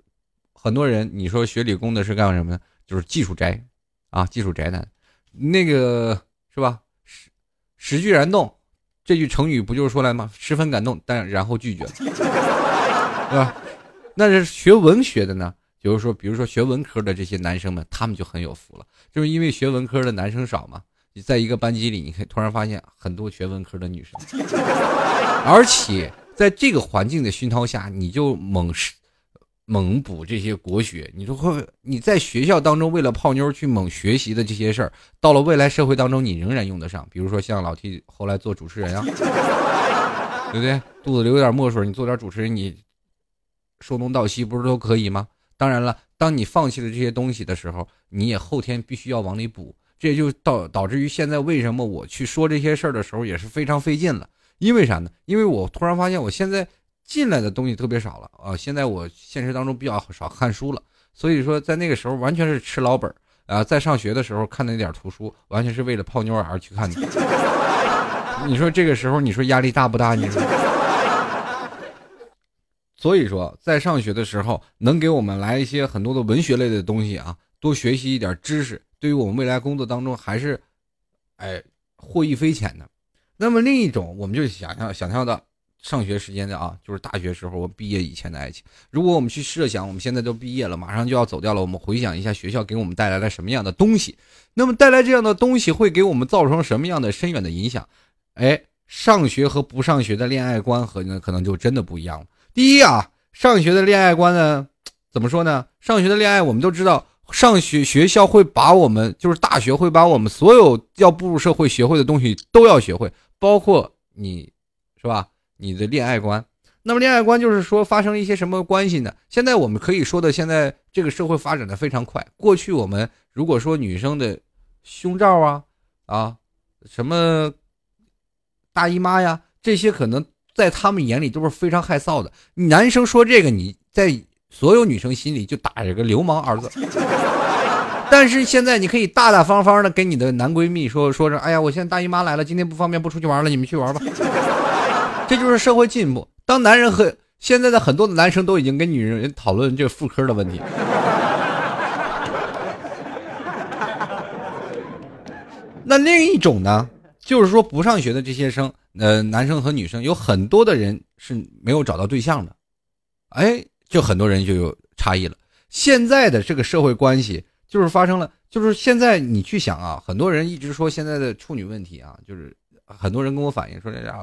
Speaker 1: 很多人你说学理工的是干什么呢？就是技术宅啊，技术宅男。那个是吧？石石具燃动这句成语不就是说来吗？十分感动，但然后拒绝了，对吧？那是学文学的呢？就是说，比如说学文科的这些男生们，他们就很有福了，就是因为学文科的男生少嘛。你在一个班级里，你可以突然发现很多学文科的女生，而且在这个环境的熏陶下，你就猛猛补这些国学。你说会你在学校当中为了泡妞去猛学习的这些事儿，到了未来社会当中，你仍然用得上。比如说像老 T 后来做主持人啊，对不对？肚子流点墨水，你做点主持人，你说东道西不是都可以吗？当然了，当你放弃了这些东西的时候，你也后天必须要往里补，这也就导导致于现在为什么我去说这些事儿的时候也是非常费劲了。因为啥呢？因为我突然发现我现在进来的东西特别少了啊！现在我现实当中比较少看书了，所以说在那个时候完全是吃老本儿啊。在上学的时候看那点图书，完全是为了泡妞而去看的。你说这个时候你说压力大不大？你说？所以说，在上学的时候，能给我们来一些很多的文学类的东西啊，多学习一点知识，对于我们未来工作当中还是，哎，获益匪浅的。那么另一种，我们就想象想象到上学时间的啊，就是大学时候我毕业以前的爱情。如果我们去设想，我们现在都毕业了，马上就要走掉了，我们回想一下学校给我们带来了什么样的东西，那么带来这样的东西会给我们造成什么样的深远的影响？哎，上学和不上学的恋爱观和呢，可能就真的不一样了。第一啊，上学的恋爱观呢，怎么说呢？上学的恋爱，我们都知道，上学学校会把我们，就是大学会把我们所有要步入社会学会的东西都要学会，包括你，是吧？你的恋爱观。那么恋爱观就是说发生一些什么关系呢？现在我们可以说的，现在这个社会发展的非常快。过去我们如果说女生的胸罩啊啊，什么大姨妈呀，这些可能。在他们眼里都是非常害臊的。男生说这个，你在所有女生心里就打着个流氓二字。但是现在你可以大大方方的跟你的男闺蜜说说着，哎呀，我现在大姨妈来了，今天不方便不出去玩了，你们去玩吧。这就是社会进步。当男人和现在的很多的男生都已经跟女人讨论这妇科的问题。那另一种呢，就是说不上学的这些生。呃，男生和女生有很多的人是没有找到对象的，哎，就很多人就有差异了。现在的这个社会关系就是发生了，就是现在你去想啊，很多人一直说现在的处女问题啊，就是很多人跟我反映说，这呀，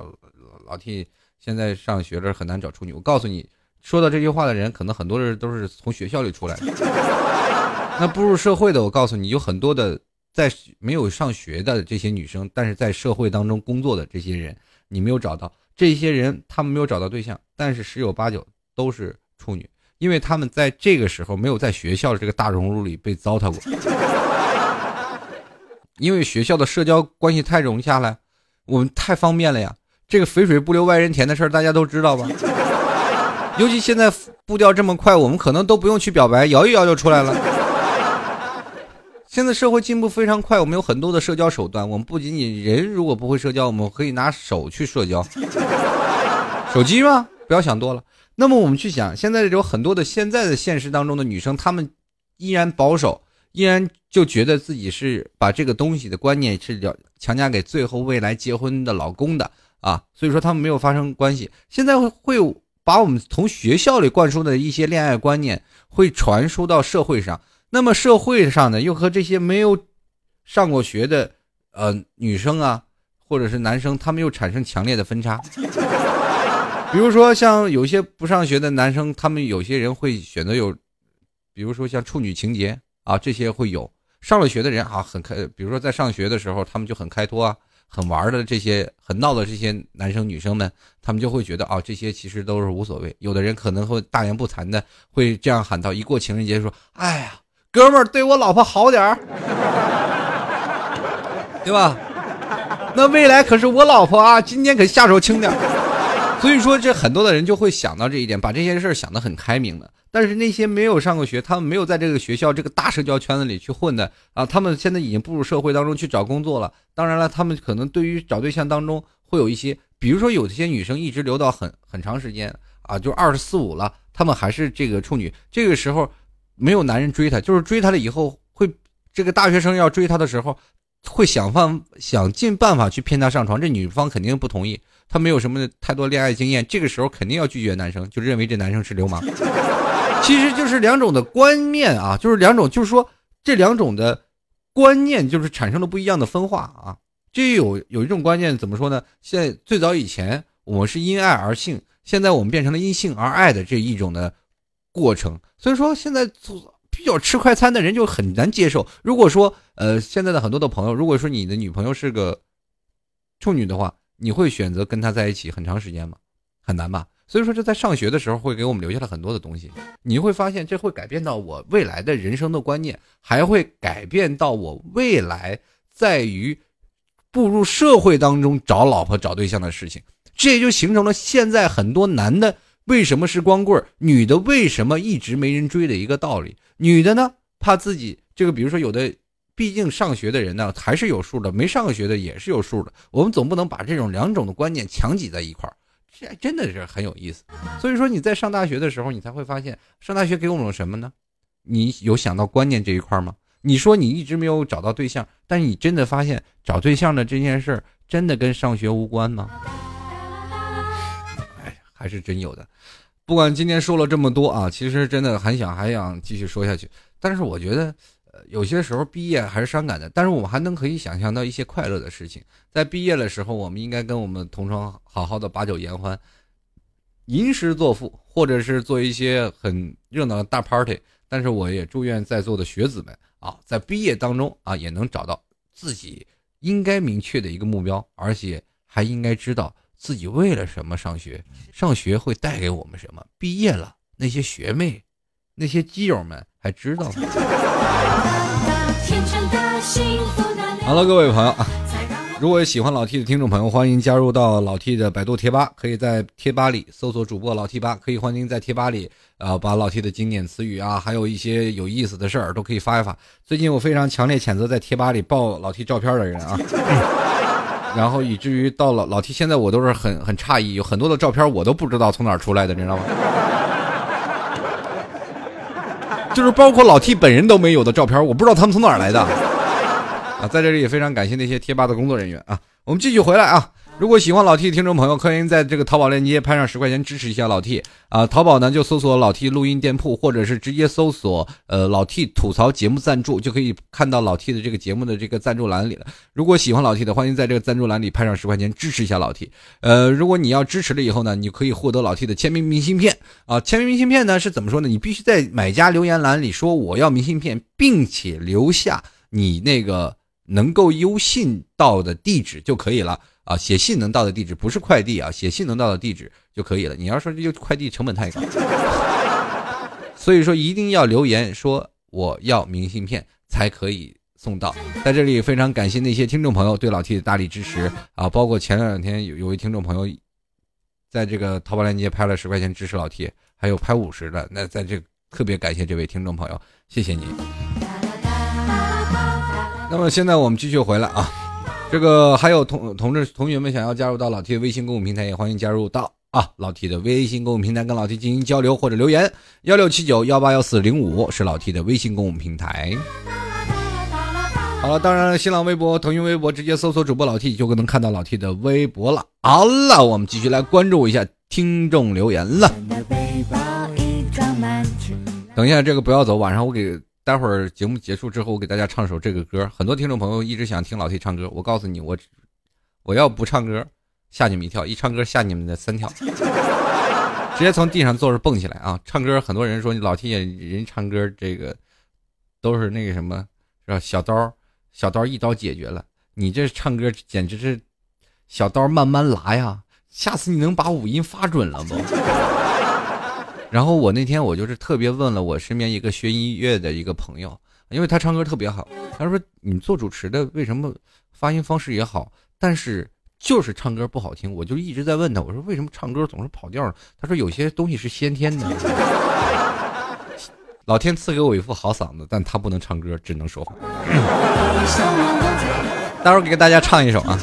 Speaker 1: 老 T 现在上学了很难找处女。我告诉你，说到这句话的人，可能很多人都是从学校里出来的。那步入社会的，我告诉你，有很多的。在没有上学的这些女生，但是在社会当中工作的这些人，你没有找到这些人，他们没有找到对象，但是十有八九都是处女，因为他们在这个时候没有在学校的这个大熔炉里被糟蹋过，因为学校的社交关系太融洽了，我们太方便了呀。这个肥水不流外人田的事儿，大家都知道吧？尤其现在步调这么快，我们可能都不用去表白，摇一摇就出来了。现在社会进步非常快，我们有很多的社交手段。我们不仅仅人如果不会社交，我们可以拿手去社交，手机吗？不要想多了。那么我们去想，现在有很多的现在的现实当中的女生，她们依然保守，依然就觉得自己是把这个东西的观念是要强加给最后未来结婚的老公的啊，所以说他们没有发生关系。现在会把我们从学校里灌输的一些恋爱观念，会传输到社会上。那么社会上呢，又和这些没有上过学的呃女生啊，或者是男生，他们又产生强烈的分差。比如说，像有些不上学的男生，他们有些人会选择有，比如说像处女情节啊，这些会有。上了学的人啊，很开，比如说在上学的时候，他们就很开脱啊，很玩的这些很闹的这些男生女生们，他们就会觉得啊，这些其实都是无所谓。有的人可能会大言不惭的会这样喊到：一过情人节说，哎呀，哥们儿对我老婆好点儿，对吧？那未来可是我老婆啊，今天可下手轻点儿所以说，这很多的人就会想到这一点，把这些事儿想得很开明的。但是那些没有上过学，他们没有在这个学校这个大社交圈子里去混的啊，他们现在已经步入社会当中去找工作了。当然了，他们可能对于找对象当中会有一些，比如说有些女生一直留到很很长时间啊，就二十四五了，他们还是这个处女，这个时候没有男人追她，就是追她了以后会，这个大学生要追她的时候。会想方想尽办法去骗她上床，这女方肯定不同意。她没有什么太多恋爱经验，这个时候肯定要拒绝男生，就认为这男生是流氓。其实就是两种的观念啊，就是两种，就是说这两种的观念就是产生了不一样的分化啊。这有有一种观念怎么说呢？现在最早以前我们是因爱而性，现在我们变成了因性而爱的这一种的过程。所以说现在做。比较吃快餐的人就很难接受。如果说，呃，现在的很多的朋友，如果说你的女朋友是个处女的话，你会选择跟他在一起很长时间吗？很难吧。所以说，这在上学的时候会给我们留下了很多的东西。你会发现，这会改变到我未来的人生的观念，还会改变到我未来在于步入社会当中找老婆找对象的事情。这也就形成了现在很多男的。为什么是光棍女的为什么一直没人追的一个道理？女的呢，怕自己这个，比如说有的，毕竟上学的人呢还是有数的，没上过学的也是有数的。我们总不能把这种两种的观念强挤在一块儿，这真的是很有意思。所以说你在上大学的时候，你才会发现上大学给我们什么呢？你有想到观念这一块吗？你说你一直没有找到对象，但是你真的发现找对象的这件事儿真的跟上学无关吗？哎还是真有的，不管今天说了这么多啊，其实真的很想还想继续说下去。但是我觉得，有些时候毕业还是伤感的。但是我们还能可以想象到一些快乐的事情。在毕业的时候，我们应该跟我们同窗好好的把酒言欢，吟诗作赋，或者是做一些很热闹的大 party。但是我也祝愿在座的学子们啊，在毕业当中啊，也能找到自己应该明确的一个目标，而且还应该知道。自己为了什么上学？上学会带给我们什么？毕业了，那些学妹、那些基友们还知道吗？好了，各位朋友啊，如果喜欢老 T 的听众朋友，欢迎加入到老 T 的百度贴吧，可以在贴吧里搜索主播老 T 吧，可以欢迎在贴吧里啊，把老 T 的经典词语啊，还有一些有意思的事儿都可以发一发。最近我非常强烈谴责在贴吧里爆老 T 照片的人啊。然后以至于到了老 T，现在我都是很很诧异，有很多的照片我都不知道从哪儿出来的，你知道吗？就是包括老 T 本人都没有的照片，我不知道他们从哪儿来的。啊，在这里也非常感谢那些贴吧的工作人员啊。我们继续回来啊。如果喜欢老 T 的听众朋友，欢迎在这个淘宝链接拍上十块钱支持一下老 T 啊！淘宝呢就搜索老 T 录音店铺，或者是直接搜索呃老 T 吐槽节目赞助，就可以看到老 T 的这个节目的这个赞助栏里了。如果喜欢老 T 的，欢迎在这个赞助栏里拍上十块钱支持一下老 T。呃，如果你要支持了以后呢，你可以获得老 T 的签名明信片啊！签名明信片呢是怎么说呢？你必须在买家留言栏里说我要明信片，并且留下你那个能够邮信到的地址就可以了。啊，写信能到的地址不是快递啊，写信能到的地址就可以了。你要说这就快递成本太高，所以说一定要留言说我要明信片才可以送到。在这里非常感谢那些听众朋友对老 T 的大力支持啊，包括前两天有有位听众朋友在这个淘宝链接拍了十块钱支持老 T，还有拍五十的，那在这特别感谢这位听众朋友，谢谢你。那么现在我们继续回来啊。这个还有同同志同学们想要加入到老 T 的微信公众平台，也欢迎加入到啊老 T 的微信公众平台，跟老 T 进行交流或者留言。幺六七九幺八幺四零五是老 T 的微信公众平台。好了，当然新浪微博、腾讯微博直接搜索主播老 T 就能看到老 T 的微博了。好了，我们继续来关注一下听众留言了。等一下，这个不要走，晚上我给。待会儿节目结束之后，我给大家唱首这个歌。很多听众朋友一直想听老 T 唱歌，我告诉你，我我要不唱歌，吓你们一跳；一唱歌，吓你们的三跳，直接从地上坐着蹦起来啊！唱歌，很多人说你老 T 人唱歌这个都是那个什么，是吧？小刀，小刀一刀解决了。你这唱歌简直是小刀慢慢拉呀，下次你能把五音发准了不？然后我那天我就是特别问了我身边一个学音乐的一个朋友，因为他唱歌特别好，他说你做主持的为什么发音方式也好，但是就是唱歌不好听？我就一直在问他，我说为什么唱歌总是跑调？他说有些东西是先天的，老天赐给我一副好嗓子，但他不能唱歌，只能说话。待会儿给大家唱一首啊。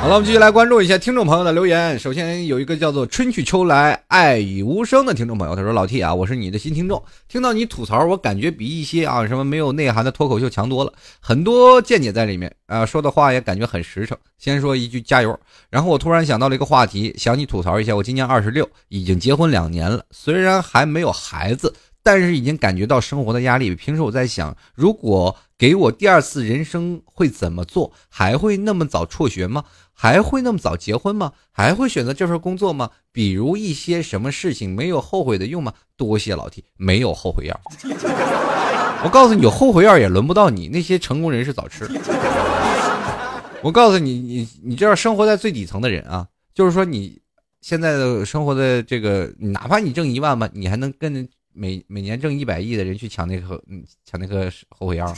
Speaker 1: 好了，我们继续来关注一下听众朋友的留言。首先有一个叫做“春去秋来，爱已无声”的听众朋友，他说：“老 T 啊，我是你的新听众，听到你吐槽，我感觉比一些啊什么没有内涵的脱口秀强多了，很多见解在里面啊，说的话也感觉很实诚。先说一句加油。然后我突然想到了一个话题，想你吐槽一下。我今年二十六，已经结婚两年了，虽然还没有孩子，但是已经感觉到生活的压力。平时我在想，如果给我第二次人生会怎么做？还会那么早辍学吗？还会那么早结婚吗？还会选择这份工作吗？比如一些什么事情没有后悔的用吗？多谢老 T，没有后悔药。我告诉你，有后悔药也轮不到你。那些成功人士早吃。我告诉你，你你这样生活在最底层的人啊，就是说你现在的生活的这个，哪怕你挣一万吧，你还能跟。每每年挣一百亿的人去抢那个嗯抢那个后悔药，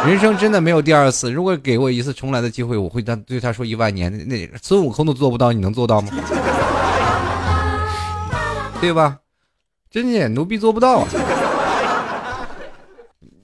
Speaker 1: 人生真的没有第二次。如果给我一次重来的机会，我会对对他说一万年。那孙悟空都做不到，你能做到吗？对吧？真的牛逼做不到。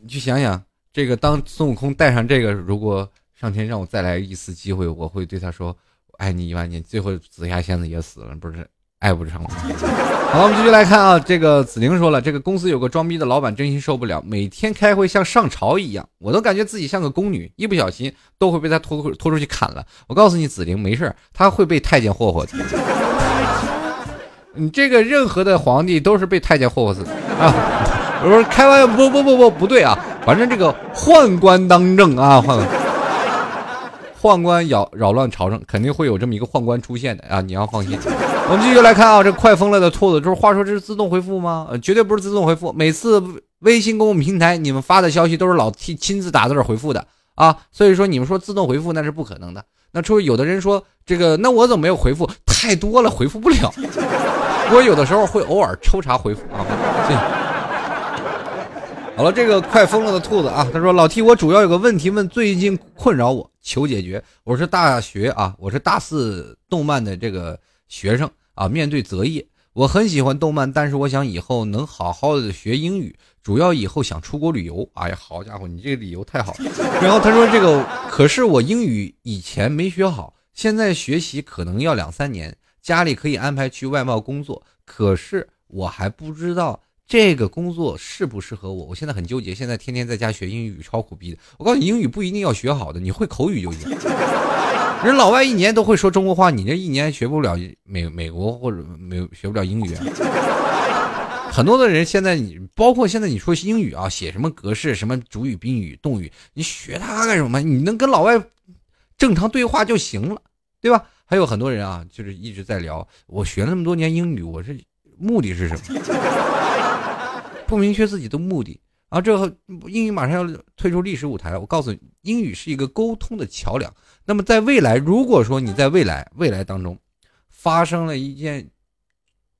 Speaker 1: 你去想想，这个当孙悟空带上这个，如果上天让我再来一次机会，我会对他说：“我爱你一万年。”最后紫霞仙子也死了，不是？爱不成了。好，我们继续来看啊。这个子玲说了，这个公司有个装逼的老板，真心受不了，每天开会像上朝一样，我都感觉自己像个宫女，一不小心都会被他拖拖出去砍了。我告诉你，子玲没事他会被太监霍霍的。你这个任何的皇帝都是被太监霍霍死的啊！我说开玩笑，不不不不不对啊，反正这个宦官当政啊，宦官。宦官扰扰乱朝政，肯定会有这么一个宦官出现的啊！你要放心。我们继续来看啊，这快疯了的兔子，就是话说这是自动回复吗？呃绝对不是自动回复。每次微信公共平台你们发的消息都是老 T 亲自打字回复的啊，所以说你们说自动回复那是不可能的。那除有的人说这个，那我怎么没有回复？太多了，回复不了。我有的时候会偶尔抽查回复啊。好了，这个快疯了的兔子啊，他说老 T，我主要有个问题问，最近困扰我，求解决。我是大学啊，我是大四动漫的这个学生啊，面对择业，我很喜欢动漫，但是我想以后能好好的学英语，主要以后想出国旅游。哎呀，好家伙，你这个理由太好了。然后他说这个，可是我英语以前没学好，现在学习可能要两三年，家里可以安排去外贸工作，可是我还不知道。这个工作适不适合我？我现在很纠结。现在天天在家学英语，超苦逼的。我告诉你，英语不一定要学好的，你会口语就行。人老外一年都会说中国话，你这一年学不了美美国或者美学不了英语。啊很多的人现在你包括现在你说英语啊，写什么格式，什么主语、宾语、动语，你学它干什么？你能跟老外正常对话就行了，对吧？还有很多人啊，就是一直在聊，我学那么多年英语，我是目的是什么？不明确自己的目的，然后这英语马上要退出历史舞台了。我告诉你，英语是一个沟通的桥梁。那么在未来，如果说你在未来未来当中发生了一件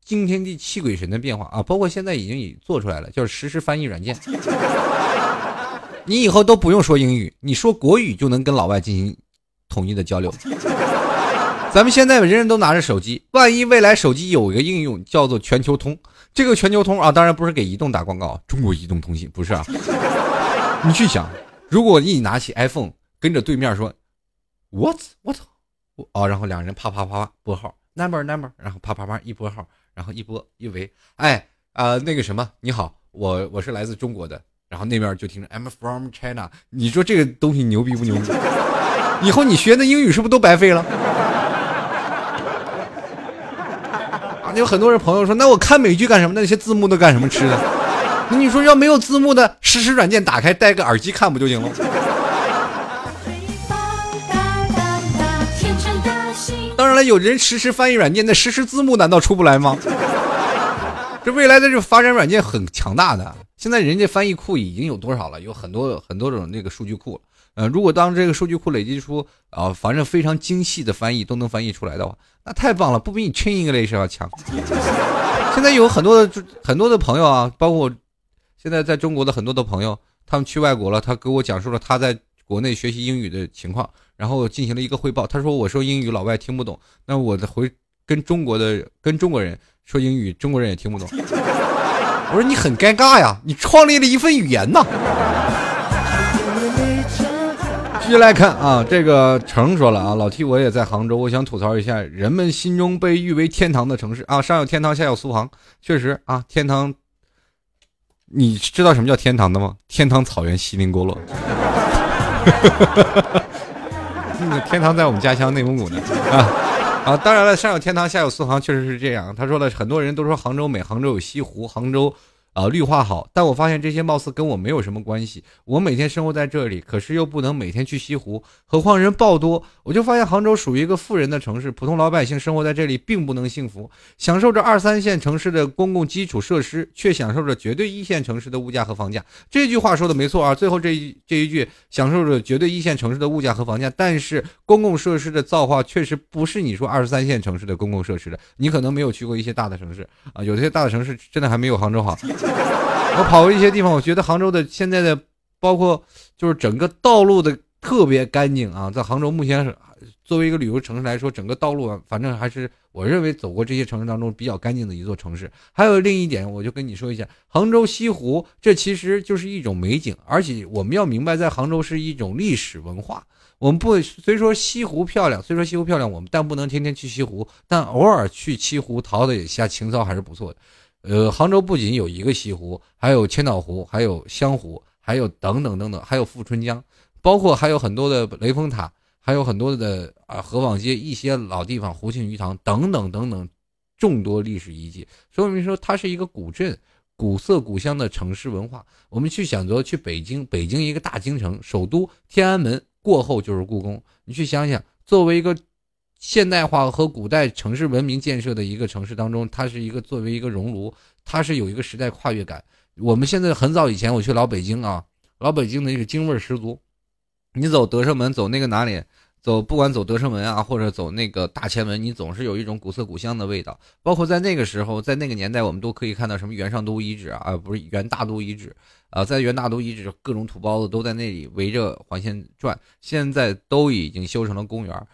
Speaker 1: 惊天地泣鬼神的变化啊，包括现在已经已做出来了，就是实时翻译软件，你以后都不用说英语，你说国语就能跟老外进行统一的交流。咱们现在人人都拿着手机，万一未来手机有一个应用叫做全球通。这个全球通啊，当然不是给移动打广告，中国移动通信不是啊。你去想，如果你拿起 iPhone，跟着对面说 What What，哦，然后两人啪啪啪拨号 Number Number，然后啪啪啪一拨号，然后一拨一喂，哎啊那个什么，你好，我我是来自中国的，然后那边就听着 I'm from China，你说这个东西牛逼不牛逼？以后你学的英语是不是都白费了？有很多人朋友说，那我看美剧干什么？那些字幕都干什么吃的？那 你说要没有字幕的实时软件打开，戴个耳机看不就行了？当然了，有人实时翻译软件，那实时字幕难道出不来吗？这未来的这发展软件很强大的。现在人家翻译库已经有多少了？有很多很多种那个数据库呃，如果当这个数据库累积出啊，反正非常精细的翻译都能翻译出来的话，那太棒了，不比你 Chinglish 要强。现在有很多的很多的朋友啊，包括现在在中国的很多的朋友，他们去外国了，他给我讲述了他在国内学习英语的情况，然后进行了一个汇报。他说：“我说英语老外听不懂，那我的回跟中国的跟中国人说英语，中国人也听不懂。”我说：“你很尴尬呀，你创立了一份语言呐。”继续来看啊，这个成说了啊，老 T 我也在杭州，我想吐槽一下人们心中被誉为天堂的城市啊，上有天堂，下有苏杭，确实啊，天堂，你知道什么叫天堂的吗？天堂草原锡林郭勒，天堂在我们家乡内蒙古呢啊啊，当然了，上有天堂，下有苏杭，确实是这样。他说了，很多人都说杭州美，杭州有西湖，杭州。啊，绿化好，但我发现这些貌似跟我没有什么关系。我每天生活在这里，可是又不能每天去西湖，何况人爆多。我就发现杭州属于一个富人的城市，普通老百姓生活在这里并不能幸福，享受着二三线城市的公共基础设施，却享受着绝对一线城市的物价和房价。这句话说的没错啊，最后这一这一句享受着绝对一线城市的物价和房价，但是公共设施的造化确实不是你说二三线城市的公共设施的。你可能没有去过一些大的城市啊，有些大的城市真的还没有杭州好。我跑过一些地方，我觉得杭州的现在的，包括就是整个道路的特别干净啊。在杭州目前是作为一个旅游城市来说，整个道路反正还是我认为走过这些城市当中比较干净的一座城市。还有另一点，我就跟你说一下，杭州西湖这其实就是一种美景，而且我们要明白，在杭州是一种历史文化。我们不虽说西湖漂亮，虽说西湖漂亮，我们但不能天天去西湖，但偶尔去西湖淘的一下情操还是不错的。呃，杭州不仅有一个西湖，还有千岛湖，还有湘湖，还有等等等等，还有富春江，包括还有很多的雷峰塔，还有很多的啊河坊街一些老地方，湖庆鱼塘等等等等，众多历史遗迹，说明说它是一个古镇、古色古香的城市文化。我们去想着去北京，北京一个大京城，首都天安门过后就是故宫，你去想想，作为一个。现代化和古代城市文明建设的一个城市当中，它是一个作为一个熔炉，它是有一个时代跨越感。我们现在很早以前我去老北京啊，老北京的那个京味十足。你走德胜门，走那个哪里，走不管走德胜门啊，或者走那个大前门，你总是有一种古色古香的味道。包括在那个时候，在那个年代，我们都可以看到什么元上都遗址啊，不是元大都遗址啊，在元大都遗址，各种土包子都在那里围着环线转，现在都已经修成了公园。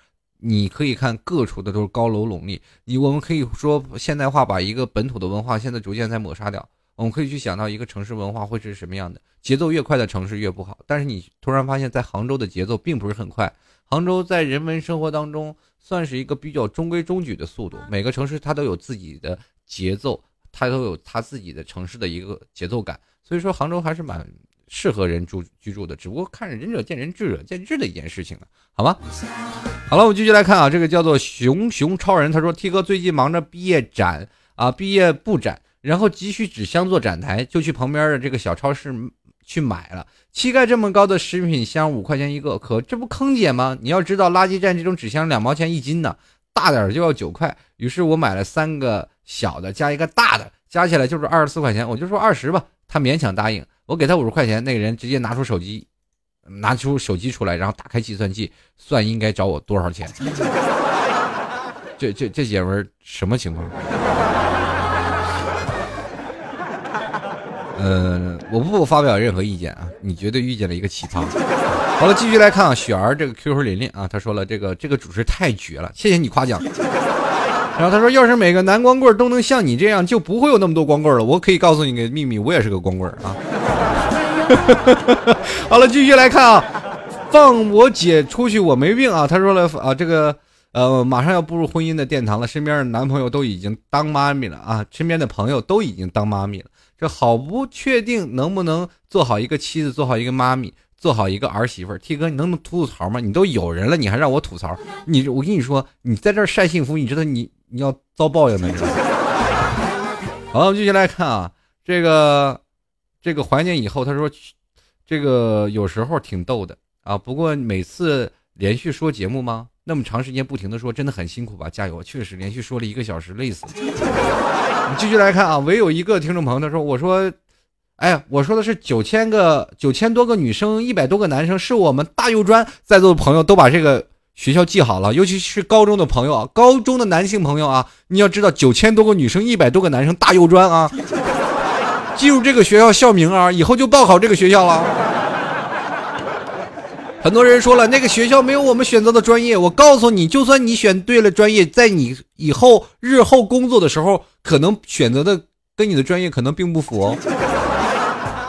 Speaker 1: 你可以看各处的都是高楼耸立，你我们可以说现代化把一个本土的文化现在逐渐在抹杀掉。我们可以去想到一个城市文化会是什么样的，节奏越快的城市越不好。但是你突然发现，在杭州的节奏并不是很快，杭州在人文生活当中算是一个比较中规中矩的速度。每个城市它都有自己的节奏，它都有它自己的城市的一个节奏感。所以说杭州还是蛮。适合人住居住的，只不过看着仁者见仁，智者见智的一件事情了，好吗？好了，我们继续来看啊，这个叫做熊熊超人，他说 T 哥最近忙着毕业展啊，毕业布展，然后急需纸箱做展台，就去旁边的这个小超市去买了。膝盖这么高的食品箱五块钱一个，可这不坑姐吗？你要知道，垃圾站这种纸箱两毛钱一斤呢，大点就要九块。于是我买了三个小的加一个大的，加起来就是二十四块钱，我就说二十吧，他勉强答应。我给他五十块钱，那个人直接拿出手机，拿出手机出来，然后打开计算器，算应该找我多少钱。这这这姐们什么情况？呃，我不发表任何意见啊，你绝对遇见了一个奇葩。好了，继续来看啊，雪儿这个 QQ 琳琳啊，他说了这个这个主持太绝了，谢谢你夸奖。然后他说，要是每个男光棍都能像你这样，就不会有那么多光棍了。我可以告诉你个秘密，我也是个光棍啊。好了，继续来看啊，放我姐出去，我没病啊。他说了啊，这个呃，马上要步入婚姻的殿堂了，身边的男朋友都已经当妈咪了啊，身边的朋友都已经当妈咪了，这好不确定能不能做好一个妻子，做好一个妈咪，做好一个儿媳妇。T 哥，你能不能吐吐槽吗？你都有人了，你还让我吐槽？你我跟你说，你在这晒幸福，你知道你你要遭报应的，知道吗？好，我们继续来看啊，这个。这个怀念以后，他说，这个有时候挺逗的啊。不过每次连续说节目吗？那么长时间不停的说，真的很辛苦吧？加油！确实连续说了一个小时，累死了。继续来看啊，唯有一个听众朋友他说，我说，哎，我说的是九千个九千多个女生，一百多个男生，是我们大幼专在座的朋友都把这个学校记好了，尤其是高中的朋友啊，高中的男性朋友啊，你要知道九千多个女生，一百多个男生，大幼专啊，记住这个学校校名啊，以后就报考这个学校了。很多人说了，那个学校没有我们选择的专业，我告诉你，就算你选对了专业，在你以后日后工作的时候，可能选择的跟你的专业可能并不符。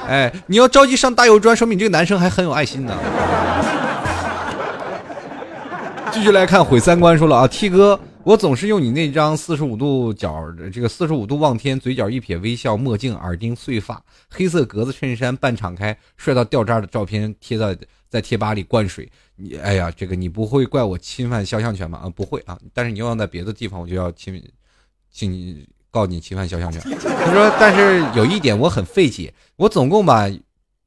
Speaker 1: 哎，你要着急上大油专，说明你这个男生还很有爱心呢。继续来看毁三观，说了啊，T 哥，我总是用你那张四十五度角，这个四十五度望天，嘴角一撇微笑，墨镜，耳钉，碎发，黑色格子衬衫，半敞开，帅到掉渣的照片贴在在贴吧里灌水。你，哎呀，这个你不会怪我侵犯肖像权吗？啊，不会啊，但是你要在别的地方，我就要侵，请。告你侵犯肖像权。他说：“但是有一点我很费解，我总共吧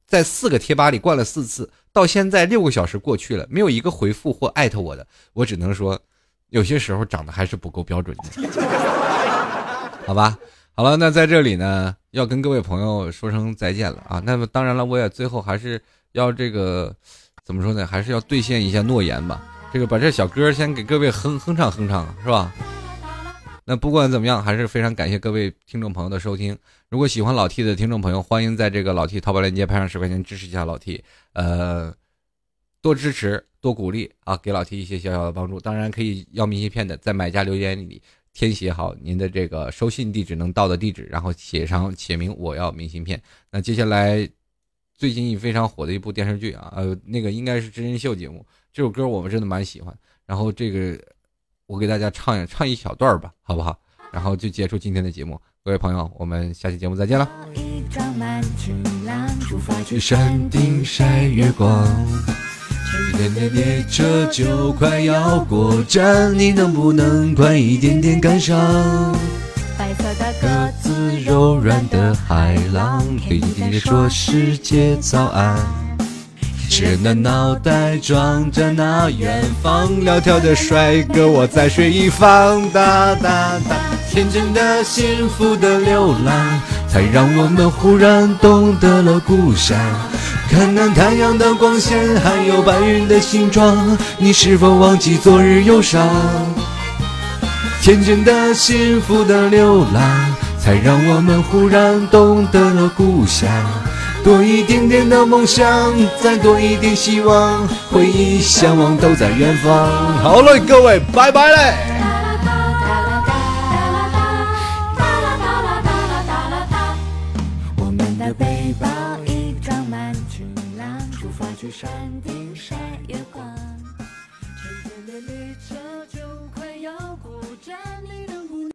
Speaker 1: 在四个贴吧里灌了四次，到现在六个小时过去了，没有一个回复或艾特我的。我只能说，有些时候长得还是不够标准的，好吧？好了，那在这里呢，要跟各位朋友说声再见了啊。那么当然了，我也最后还是要这个怎么说呢？还是要兑现一下诺言吧。这个把这小歌先给各位哼哼唱哼唱，是吧？”那不管怎么样，还是非常感谢各位听众朋友的收听。如果喜欢老 T 的听众朋友，欢迎在这个老 T 淘宝链接拍上十块钱支持一下老 T，呃，多支持多鼓励啊，给老 T 一些小小的帮助。当然可以要明信片的，在买家留言里填写好您的这个收信地址能到的地址，然后写上写明我要明信片。那接下来最近非常火的一部电视剧啊，呃，那个应该是真人秀节目，这首歌我们真的蛮喜欢。然后这个。我给大家唱一唱一小段吧，好不好？然后就结束今天的节目。各位朋友，我们下期节目再见了。山顶晒月光，天天列车就快要过站，你能不能快一点点赶上？白色的鸽子，柔软的海浪，对你说世界早安。只人的脑袋装着那远方，苗条的帅哥我在水一方。哒哒哒，天真的、幸福的流浪，才让我们忽然懂得了故乡。看那太阳的光线，还有白云的形状，你是否忘记昨日忧伤？天真的、幸福的流浪，才让我们忽然懂得了故乡。多一点点的梦想，再多一点希望，回忆、向往都在远方。好嘞，各位，拜拜嘞！我们的背包已装满晴朗，出发去山顶
Speaker 2: 晒月光。春天的列车就快要过站了。